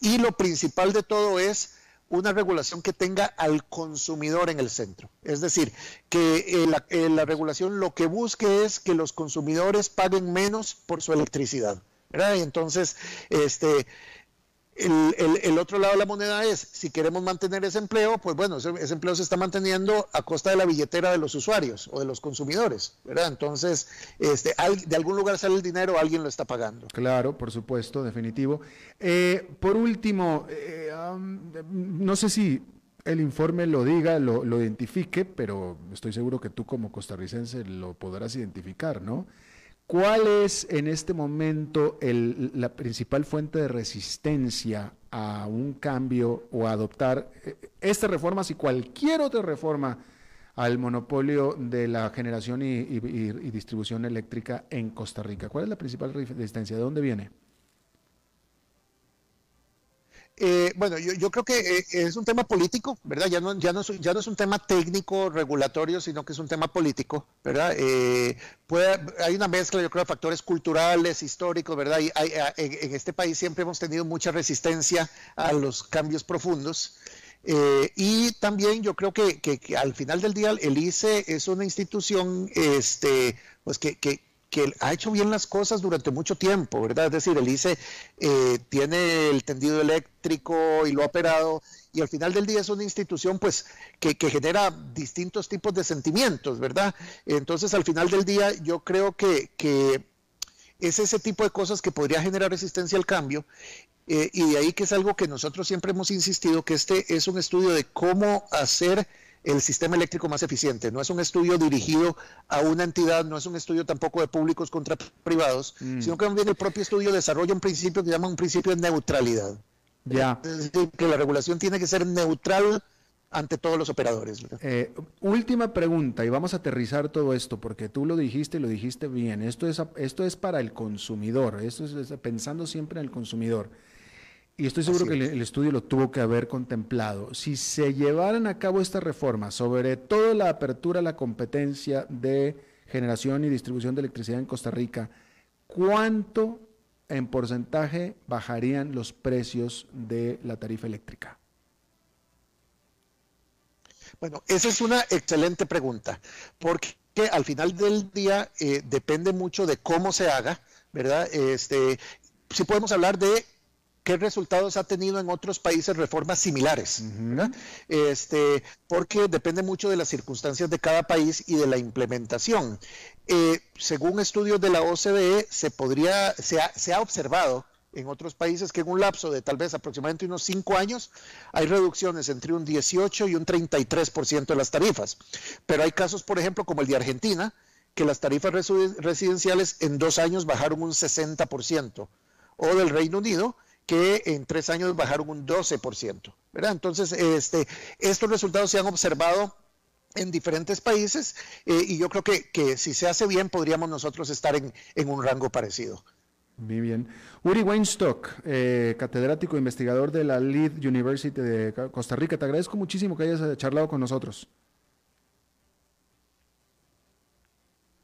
y lo principal de todo es una regulación que tenga al consumidor en el centro. Es decir, que eh, la, eh, la, regulación lo que busque es que los consumidores paguen menos por su electricidad. entonces, este, el, otro lado de la moneda es, si queremos mantener ese empleo, pues bueno, ese, empleo se está manteniendo a costa de la billetera de los usuarios o de los consumidores, ¿verdad? Entonces, este, de algún lugar sale el dinero, alguien lo está pagando. Claro, por supuesto, definitivo. Eh, por último, eh, no sé si el informe lo diga, lo, lo identifique, pero estoy seguro que tú como costarricense lo podrás identificar, ¿no? ¿Cuál es en este momento la principal fuente de resistencia a un cambio o a adoptar eh, esta reforma, si cualquier otra reforma al monopolio de la generación y, y distribución eléctrica en Costa Rica? ¿Cuál es la principal resistencia? ¿De dónde viene? Eh, bueno, yo, creo que eh, es un tema político, ¿verdad? Ya no, ya, no es, un tema técnico, regulatorio, sino que es un tema político, ¿verdad? Eh, puede, hay una mezcla, yo creo, de factores culturales, históricos, ¿verdad? Y en, este país siempre hemos tenido mucha resistencia a los cambios profundos. y también yo creo que, al final del día el ICE es una institución este, pues que que ha hecho bien las cosas durante mucho tiempo, ¿verdad? Es decir, el ICE eh, tiene el tendido eléctrico y lo ha operado y al final del día es una institución pues que, genera distintos tipos de sentimientos, ¿verdad? Entonces al final del día yo creo que, es ese tipo de cosas que podría generar resistencia al cambio. Eh, y de ahí que es algo que nosotros siempre hemos insistido, que este es un estudio de cómo hacer el sistema eléctrico más eficiente. No es un estudio dirigido a una entidad, no es un estudio tampoco de públicos contra privados, mm. sino que también el propio estudio desarrolla un principio que llama un principio de neutralidad. Ya. Es decir, que la regulación tiene que ser neutral ante todos los operadores. Eh, última pregunta, y vamos a aterrizar todo esto, porque tú lo dijiste y lo dijiste bien. Esto es, esto es para el consumidor, esto es pensando siempre en el consumidor. Y estoy seguro que el, estudio lo tuvo que haber contemplado. Si se llevaran a cabo esta reforma, sobre todo la apertura a la competencia de generación y distribución de electricidad en Costa Rica, ¿cuánto en porcentaje bajarían los precios de la tarifa eléctrica? Bueno, esa es una excelente pregunta, porque al final del día eh, depende mucho de cómo se haga, ¿verdad? Este, si podemos hablar de qué resultados ha tenido en otros países reformas similares, este, porque depende mucho de las circunstancias de cada país y de la implementación. Eh, según estudios de la OCDE, se podría, se ha, se ha observado en otros países que en un lapso de tal vez aproximadamente unos cinco años hay reducciones entre un 18 y un 33% de las tarifas. Pero hay casos, por ejemplo, como el de Argentina, que las tarifas residenciales en dos años bajaron un 60%, o del Reino Unido, que en tres años bajaron un 12%. ¿verdad? Entonces, este, estos resultados se han observado en diferentes países eh, y yo creo que, que, si se hace bien podríamos nosotros estar en, en un rango parecido. Muy bien. Uri Weinstock, eh, catedrático e investigador de la Lead University de Costa Rica, te agradezco muchísimo que hayas eh, charlado con nosotros.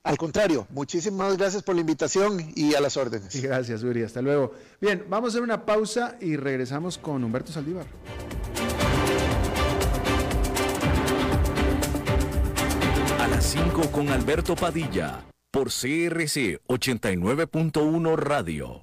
Al contrario, muchísimas gracias por la invitación y a las órdenes. Gracias, Uri. Hasta luego. Bien, vamos a hacer una pausa y regresamos con Humberto Saldívar. A las 5 con Alberto Padilla, por CRC 89.1 Radio.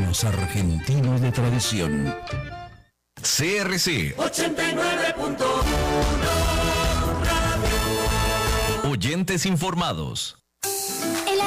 vinos argentinos de tradición. CRC 89.1 Oyentes informados.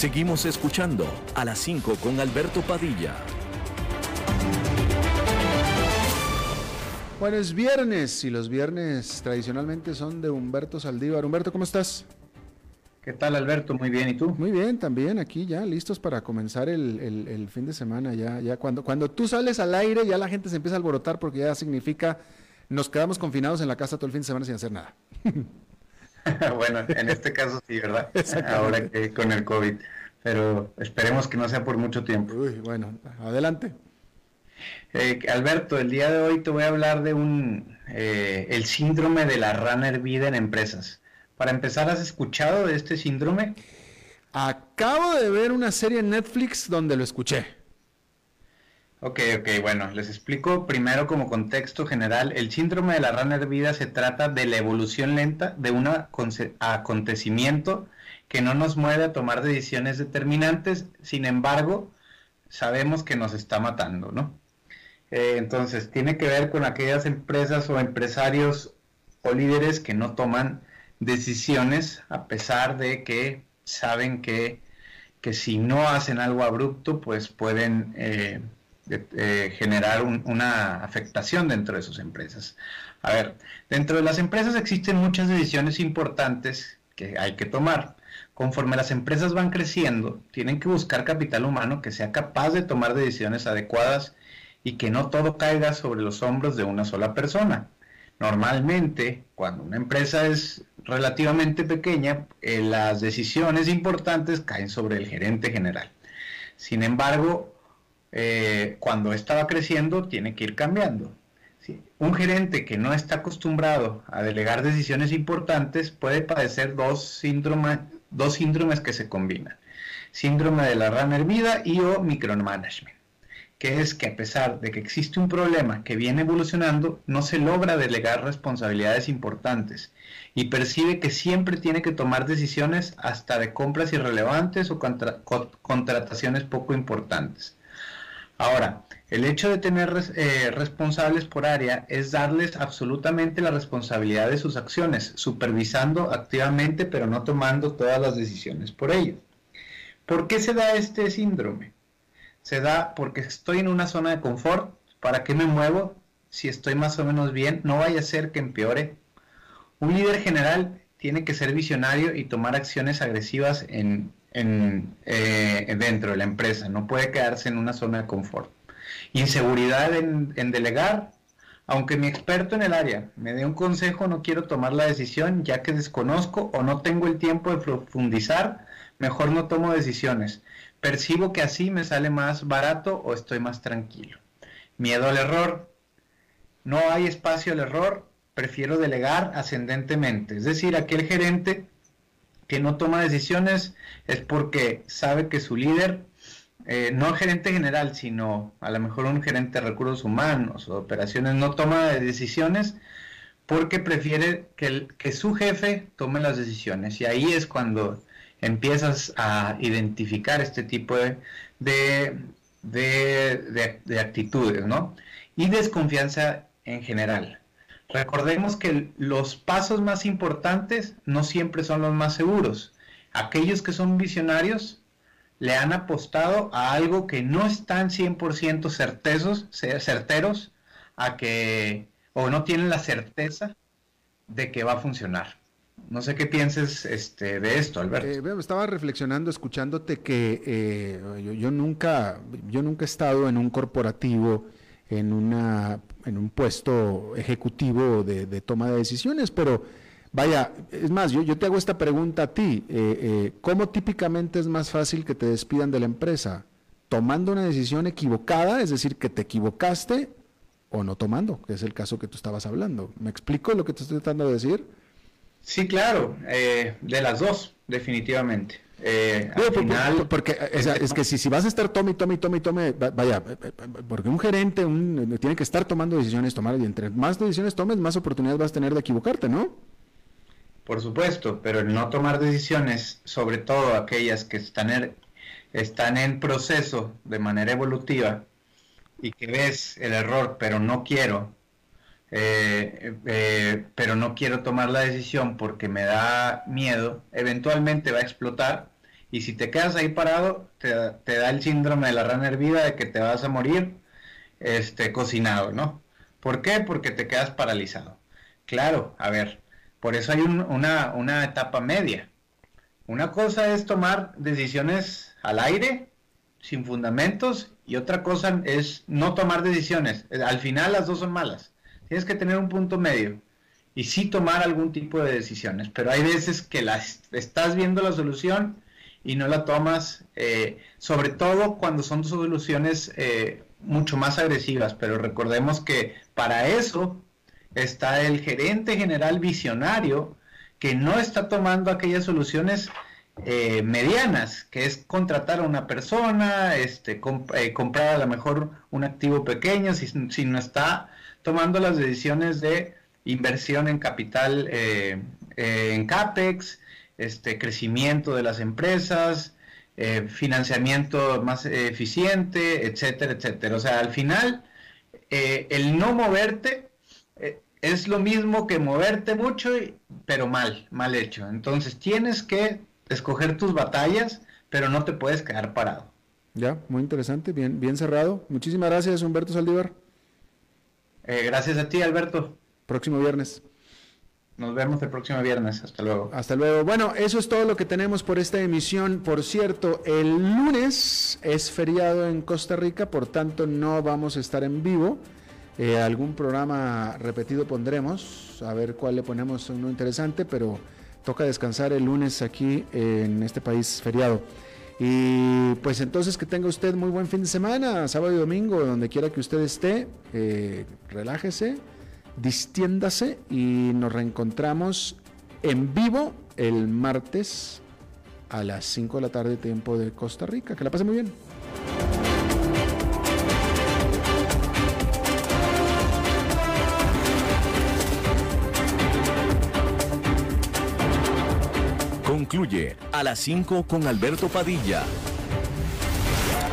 Seguimos escuchando a las 5 con Alberto Padilla. Bueno, es viernes y los viernes tradicionalmente son de Humberto Saldívar. Humberto, ¿cómo estás? ¿Qué tal, Alberto? Muy bien, ¿y tú? Muy bien, también aquí ya listos para comenzar el, fin de semana. Ya, ya cuando, cuando tú sales al aire, ya la gente se empieza a alborotar porque ya significa nos quedamos confinados en la casa todo el fin de semana sin hacer nada. bueno, en este caso sí, ¿verdad? Ahora que con el COVID. Pero esperemos que no sea por mucho tiempo. Uy, bueno, adelante. Eh, Alberto, el día de hoy te voy a hablar de un eh, el síndrome de la rana hervida en empresas. Para empezar, ¿has escuchado de este síndrome? Acabo de ver una serie en Netflix donde lo escuché. Ok, ok, bueno, les explico primero como contexto general. El síndrome de la rana hervida se trata de la evolución lenta de un acontecimiento que no nos mueve a tomar decisiones determinantes, sin embargo, sabemos que nos está matando, ¿no? Eh, entonces, tiene que ver con aquellas empresas o empresarios o líderes que no toman decisiones a pesar de que saben que, que si no hacen algo abrupto, pues pueden... Eh, eh, generar una afectación dentro de sus empresas. A ver, dentro de las empresas existen muchas decisiones importantes que hay que tomar. Conforme las empresas van creciendo, tienen que buscar capital humano que sea capaz de tomar decisiones adecuadas y que no todo caiga sobre los hombros de una sola persona. Normalmente, cuando una empresa es relativamente pequeña, eh, las decisiones importantes caen sobre el gerente general. Sin embargo, eh, cuando estaba creciendo, tiene que ir cambiando. Un gerente que no está acostumbrado a delegar decisiones importantes puede padecer dos síndromes, dos síndromes que se combinan. Síndrome de la rana hervida y o micromanagement que es que a pesar de que existe un problema que viene evolucionando, no se logra delegar responsabilidades importantes y percibe que siempre tiene que tomar decisiones hasta de compras irrelevantes o contrataciones poco importantes. Ahora, el hecho de tener eh, responsables por área es darles absolutamente la responsabilidad de sus acciones, supervisando activamente pero no tomando todas las decisiones por ellos. ¿Por qué se da este síndrome? se da porque estoy en una zona de confort. ¿Para qué me muevo? Si estoy más o menos bien, no vaya a ser que empeore. Un líder general tiene que ser visionario y tomar acciones agresivas en, eh, dentro de la empresa. No puede quedarse en una zona de confort. Inseguridad en, en delegar. Aunque mi experto en el área me dé un consejo, no quiero tomar la decisión ya que desconozco o no tengo el tiempo de profundizar, mejor no tomo decisiones percibo que así me sale más barato o estoy más tranquilo. Miedo al error. No hay espacio al error, prefiero delegar ascendentemente. Es decir, aquel gerente que no toma decisiones es porque sabe que su líder, eh, no gerente general, sino a lo mejor un gerente de recursos humanos o operaciones, no toma decisiones porque prefiere que, que su jefe tome las decisiones. Y ahí es cuando empiezas a identificar este tipo de, de, actitudes, ¿no? Y desconfianza en general. Recordemos que los pasos más importantes no siempre son los más seguros. Aquellos que son visionarios le han apostado a algo que no están 100% certezos, certeros, a que, o no tienen la certeza de que va a funcionar. No sé qué pienses este, de esto, Alberto. Eh, estaba reflexionando, escuchándote que eh, yo, nunca, yo nunca he estado en un corporativo, en, una, en un puesto ejecutivo de, toma de decisiones, pero vaya, es más, yo, yo te hago esta pregunta a ti. Eh, ¿Cómo típicamente es más fácil que te despidan de la empresa? ¿Tomando una decisión equivocada, es decir, que te equivocaste, o no tomando, que es el caso que tú estabas hablando? ¿Me explico lo que te estoy tratando de decir? Sí, claro, eh, de las dos, definitivamente. Eh, porque es, que si, si vas a estar tome, tome, tome, tome, vaya, porque un gerente un, tiene que estar tomando decisiones, tomar, y entre más decisiones tomes, más oportunidades vas a tener de equivocarte, ¿no? Por supuesto, pero el no tomar decisiones, sobre todo aquellas que están en, están en proceso de manera evolutiva y que ves el error, pero no quiero, eh, eh, pero no quiero tomar la decisión porque me da miedo, eventualmente va a explotar y si te quedas ahí parado, te, da el síndrome de la rana hervida de que te vas a morir este, cocinado, ¿no? ¿Por qué? Porque te quedas paralizado. Claro, a ver, por eso hay una, una etapa media. Una cosa es tomar decisiones al aire, sin fundamentos, y otra cosa es no tomar decisiones. Al final las dos son malas. Tienes que tener un punto medio y sí tomar algún tipo de decisiones, pero hay veces que las, estás viendo la solución y no la tomas, eh, sobre todo cuando son soluciones eh, mucho más agresivas, pero recordemos que para eso está el gerente general visionario que no está tomando aquellas soluciones eh, medianas, que es contratar a una persona, este, comprar a lo mejor un activo pequeño, si, si no está tomando las decisiones de inversión en capital, eh, eh, en CAPEX, este, crecimiento de las empresas, eh, financiamiento más eficiente, etcétera, etcétera. O sea, al final, el no moverte es lo mismo que moverte mucho, pero mal, mal hecho. Entonces tienes que escoger tus batallas, pero no te puedes quedar parado. Ya, muy interesante, bien, bien cerrado. Muchísimas gracias, Humberto Saldívar. Eh, gracias a ti, Alberto. Próximo viernes. Nos vemos el próximo viernes. Hasta luego. Hasta luego. Bueno, eso es todo lo que tenemos por esta emisión. Por cierto, el lunes es feriado en Costa Rica, por tanto no vamos a estar en vivo. Eh, algún programa repetido pondremos, a ver cuál le ponemos uno interesante, pero toca descansar el lunes aquí en este país feriado. Y pues entonces que tenga usted muy buen fin de semana, sábado y domingo, donde quiera que usted esté, eh, relájese, distiéndase y nos reencontramos en vivo el martes a las 5 de la tarde tiempo de Costa Rica. Que la pase muy bien. Concluye a las 5 con Alberto Padilla.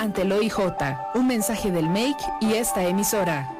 ante el OIJ. Un mensaje del MAKE y esta emisora.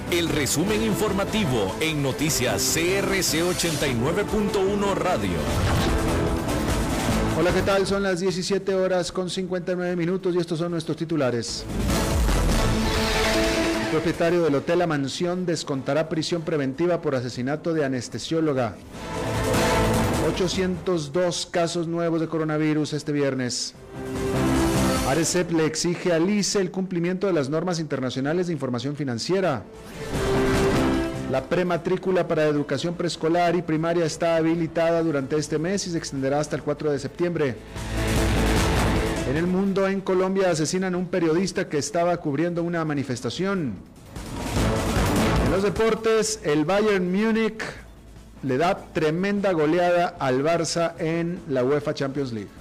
el resumen informativo en noticias CRC 89.1 Radio. Hola, ¿qué tal? Son las 17 horas con 59 minutos y estos son nuestros titulares. El propietario del hotel La Mansión descontará prisión preventiva por asesinato de anestesióloga. 802 casos nuevos de coronavirus este viernes. ARECEP le exige al ICE el cumplimiento de las normas internacionales de información financiera. La prematrícula para educación preescolar y primaria está habilitada durante este mes y se extenderá hasta el 4 de septiembre. En el mundo, en Colombia, asesinan a un periodista que estaba cubriendo una manifestación. En los deportes, el Bayern Múnich le da tremenda goleada al Barça en la UEFA Champions League.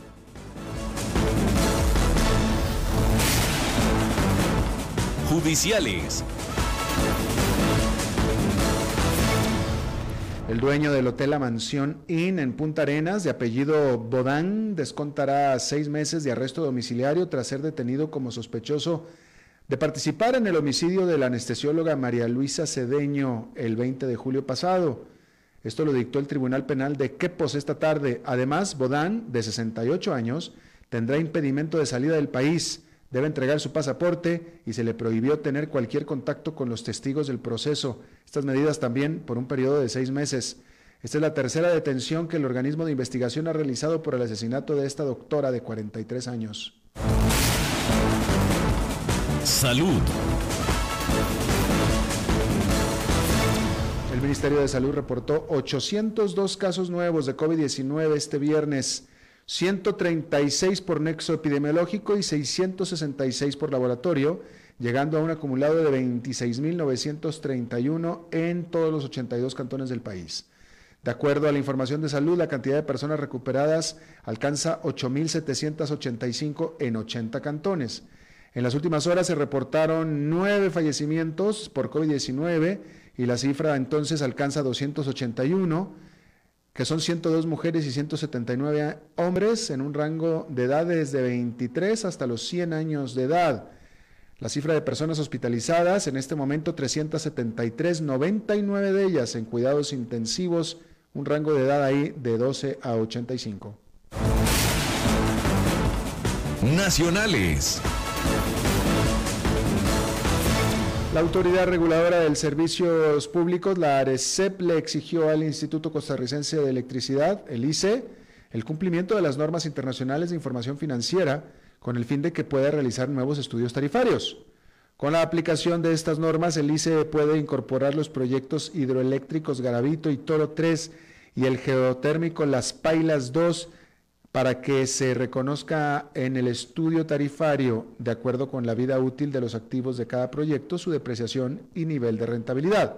Judiciales. El dueño del hotel La Mansión Inn en Punta Arenas, de apellido Bodán, descontará seis meses de arresto domiciliario tras ser detenido como sospechoso de participar en el homicidio de la anestesióloga María Luisa Cedeño el 20 de julio pasado. Esto lo dictó el Tribunal Penal de Quepos esta tarde. Además, Bodán, de 68 años, tendrá impedimento de salida del país, debe entregar su pasaporte y se le prohibió tener cualquier contacto con los testigos del proceso. Estas medidas también por un periodo de seis meses. Esta es la tercera detención que el organismo de investigación ha realizado por el asesinato de esta doctora de 43 años. Salud. El Ministerio de Salud reportó 802 casos nuevos de COVID-19 este viernes, 136 por nexo epidemiológico y 666 por laboratorio, llegando a un acumulado de 26.931 en todos los 82 cantones del país. De acuerdo a la información de salud, la cantidad de personas recuperadas alcanza 8.785 en 80 cantones. En las últimas horas se reportaron nueve fallecimientos por COVID-19 y la cifra entonces alcanza 281, que son 102 mujeres y 179 hombres en un rango de edad desde 23 hasta los 100 años de edad. La cifra de personas hospitalizadas en este momento 373, 99 de ellas en cuidados intensivos, un rango de edad ahí de 12 a 85. Nacionales. La Autoridad Reguladora de Servicios Públicos, la ARECEP, le exigió al Instituto Costarricense de Electricidad, el ICE, el cumplimiento de las normas internacionales de información financiera con el fin de que pueda realizar nuevos estudios tarifarios. Con la aplicación de estas normas, el ICE puede incorporar los proyectos hidroeléctricos Garavito y Toro 3 y el geotérmico Las Pailas 2 para que se reconozca en el estudio tarifario, de acuerdo con la vida útil de los activos de cada proyecto, su depreciación y nivel de rentabilidad.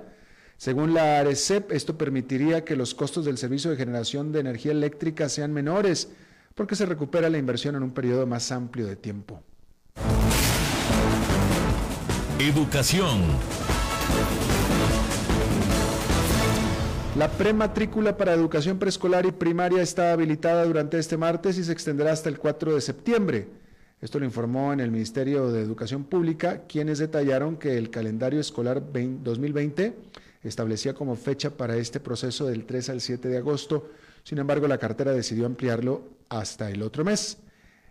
Según la ARECEP, esto permitiría que los costos del servicio de generación de energía eléctrica sean menores, porque se recupera la inversión en un periodo más amplio de tiempo. Educación. La prematrícula para educación preescolar y primaria está habilitada durante este martes y se extenderá hasta el 4 de septiembre. Esto lo informó en el Ministerio de Educación Pública, quienes detallaron que el calendario escolar 2020 establecía como fecha para este proceso del 3 al 7 de agosto. Sin embargo, la cartera decidió ampliarlo hasta el otro mes.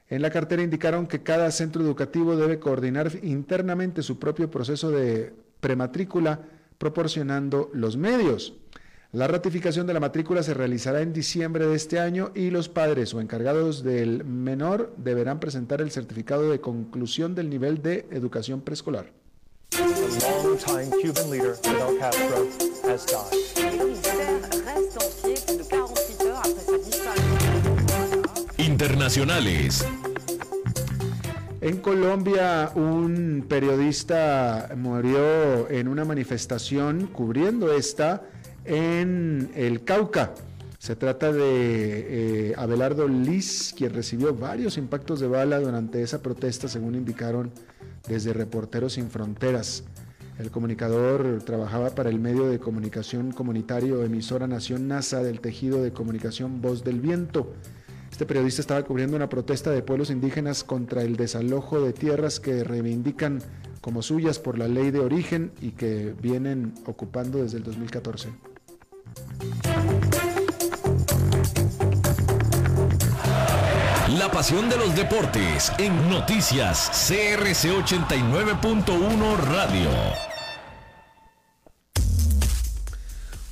En la cartera indicaron que cada centro educativo debe coordinar internamente su propio proceso de prematrícula, proporcionando los medios. La ratificación de la matrícula se realizará en diciembre de este año y los padres o encargados del menor deberán presentar el certificado de conclusión del nivel de educación preescolar. Internacionales. En Colombia, un periodista murió en una manifestación cubriendo esta en el Cauca. Se trata de eh, Abelardo Liz, quien recibió varios impactos de bala durante esa protesta, según indicaron desde Reporteros Sin Fronteras. El comunicador trabajaba para el medio de comunicación comunitario emisora Nación NASA del tejido de comunicación Voz del Viento. Este periodista estaba cubriendo una protesta de pueblos indígenas contra el desalojo de tierras que reivindican como suyas por la ley de origen y que vienen ocupando desde el 2014. La pasión de los deportes en noticias CRC 89.1 Radio.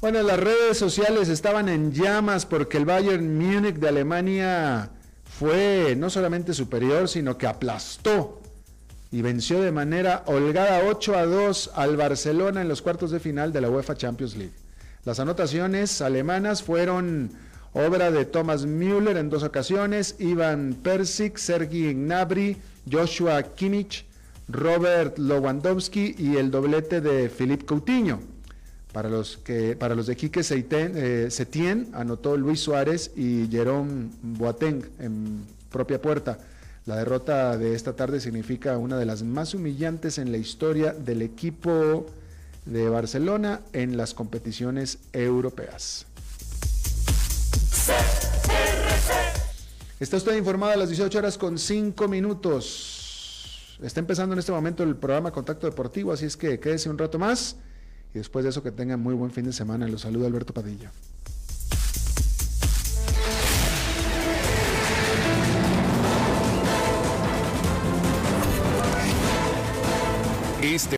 Bueno, las redes sociales estaban en llamas porque el Bayern Múnich de Alemania fue no solamente superior, sino que aplastó y venció de manera holgada 8 a 2 al Barcelona en los cuartos de final de la UEFA Champions League. Las anotaciones alemanas fueron obra de Thomas Müller en dos ocasiones, Ivan Persic, Sergi Gnabry, Joshua Kimmich, Robert Lewandowski y el doblete de Philippe Coutinho. Para los, que, para los de Quique eh, Setien, anotó Luis Suárez y Jerome Boateng en propia puerta. La derrota de esta tarde significa una de las más humillantes en la historia del equipo de Barcelona en las competiciones europeas. Está usted informado a las 18 horas con 5 minutos. Está empezando en este momento el programa Contacto Deportivo, así es que quédese un rato más y después de eso que tengan muy buen fin de semana. Los saluda Alberto Padilla.